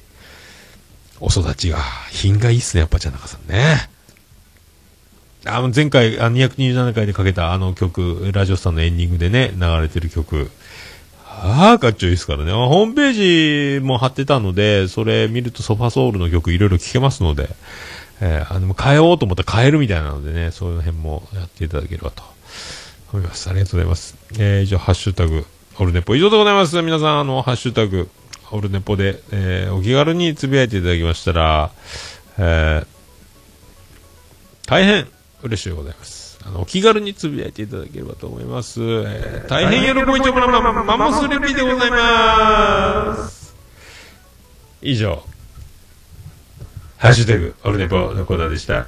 お育ちが、品がいいっすね、やっぱ、ちゃなかさんね。あの、前回、あの227回でかけたあの曲、ラジオスさんのエンディングでね、流れてる曲、ああ、かっちょいいですからね。ホームページも貼ってたので、それ見るとソファソウルの曲いろいろ聴けますので、えーあの、変えようと思ったら変えるみたいなのでね、そういう辺もやっていただければと思います。ありがとうございます。えー以上、ハッシュタグ、オルネポ以上でございます。皆さん、あの、ハッシュタグ、オルネポで、えーお気軽につぶやいていただきましたら、えー大変嬉しいでございます。あの、お気軽につぶやいていただければと思います。えー大変喜びちょこらま、マンモスレピでございます。以上、ハッシュタグ、オルネポのコーナーでした。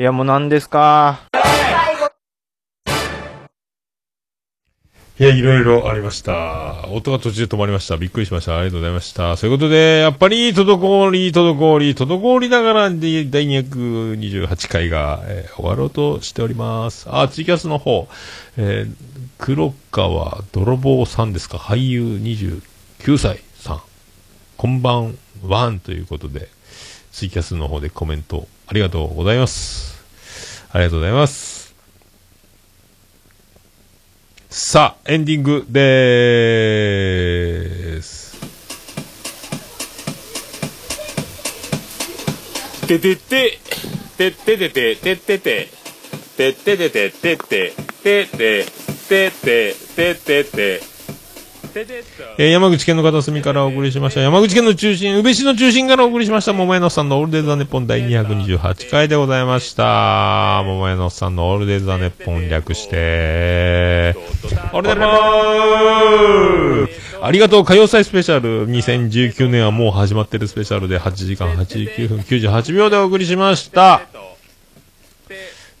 いや、もう何ですか？いや、いろいろありました。音が途中で止まりました。びっくりしました。ありがとうございました。そういうことで、やっぱり、滞り、滞り、滞りながら、第228回が、えー終わろうとしております。あ、ツイキャスの方、えー黒川泥棒さんですか？俳優29歳さん。こんばんはんということで、ツイキャスの方でコメントありがとうございます。ありがとうございます。さあ、エンディングでーす。ててて、てててて、ててて、てててて、ててて、ててて、ててて、ててて、えー山口県の片隅からお送りしました。山口県の中心、宇部市の中心からお送りしました。桃屋のさんのオールデイ・ザ・ネッポン第228回でございました。桃屋のさんのオールデイ・ザ・ネッポン略して、オールデイズ・ありがとう歌謡祭スペシャル2019年はもう始まってるスペシャルで8時間89分98秒でお送りしました。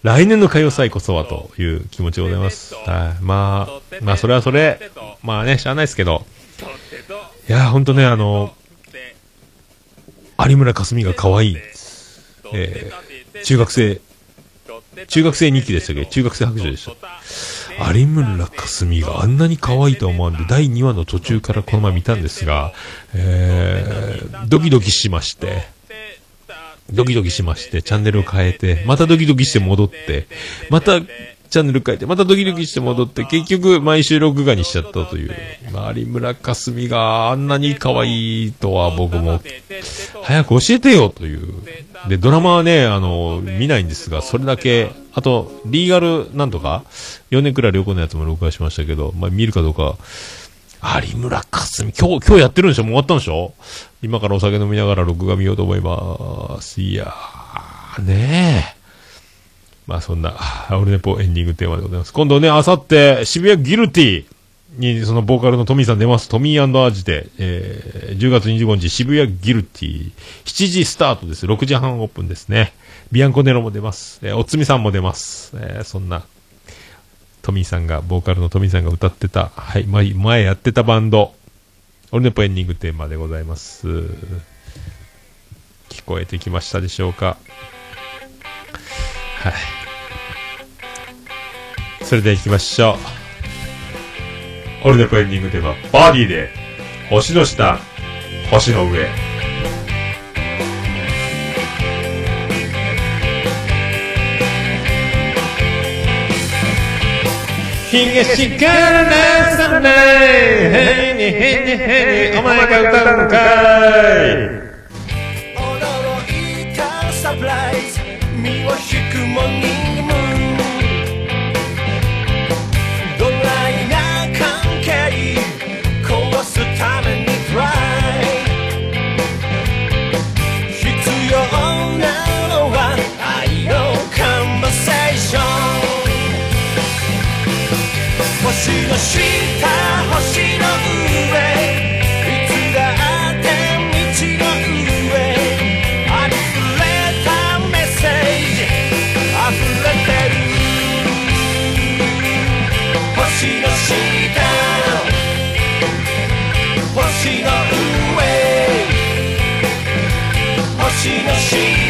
来年の歌謡祭こそはという気持ちでございます。はい。まあ、まあそれはそれ、まあね、しゃあないですけど、いやほんとね、あの、有村架純が可愛い。えー、中学生、中学生2期でしたっけ？中学生白状でした。有村架純があんなに可愛いと思わんで、第2話の途中からこの前見たんですが、えー、ドキドキしまして、ドキドキしまして、チャンネルを変えて、またドキドキして戻って、またチャンネル変えて、またドキドキして戻って、結局毎週録画にしちゃったという。まあ、有村架純があんなに可愛いとは僕も、早く教えてよという。で、ドラマはね、あの、見ないんですが、それだけ、あと、リーガルなんとか、4年くらい旅行のやつも録画しましたけど、まあ、見るかどうか、有村架純、今日、今日やってるんでしょ？もう終わったんでしょ？今からお酒飲みながら録画見ようと思います。いやー、ねえ。まあそんな、オルネポエンディングテーマでございます。今度ね、あさって、渋谷ギルティに、そのボーカルのトミーさん出ます。トミーアジで、えー、10月25日、渋谷ギルティ、7時スタートです。6時半オープンですね。ビアンコネロも出ます。えー、おつみさんも出ます。えー、そんな、トミーさんが、ボーカルのトミーさんが歌ってた、はい、前前やってたバンド、オルネポエンディングテーマでございます。聞こえてきましたでしょうか？はい。それでは行きましょう。オルネポエンディングテーマ、バーディーで、星の下、星の上。東から出さない。へにへにへに。お前が歌うのかい。驚いたサプライズ。身を引くもにの下星の上いつだって道の上ありふれたメッセージ溢れてる星の下星の上星の下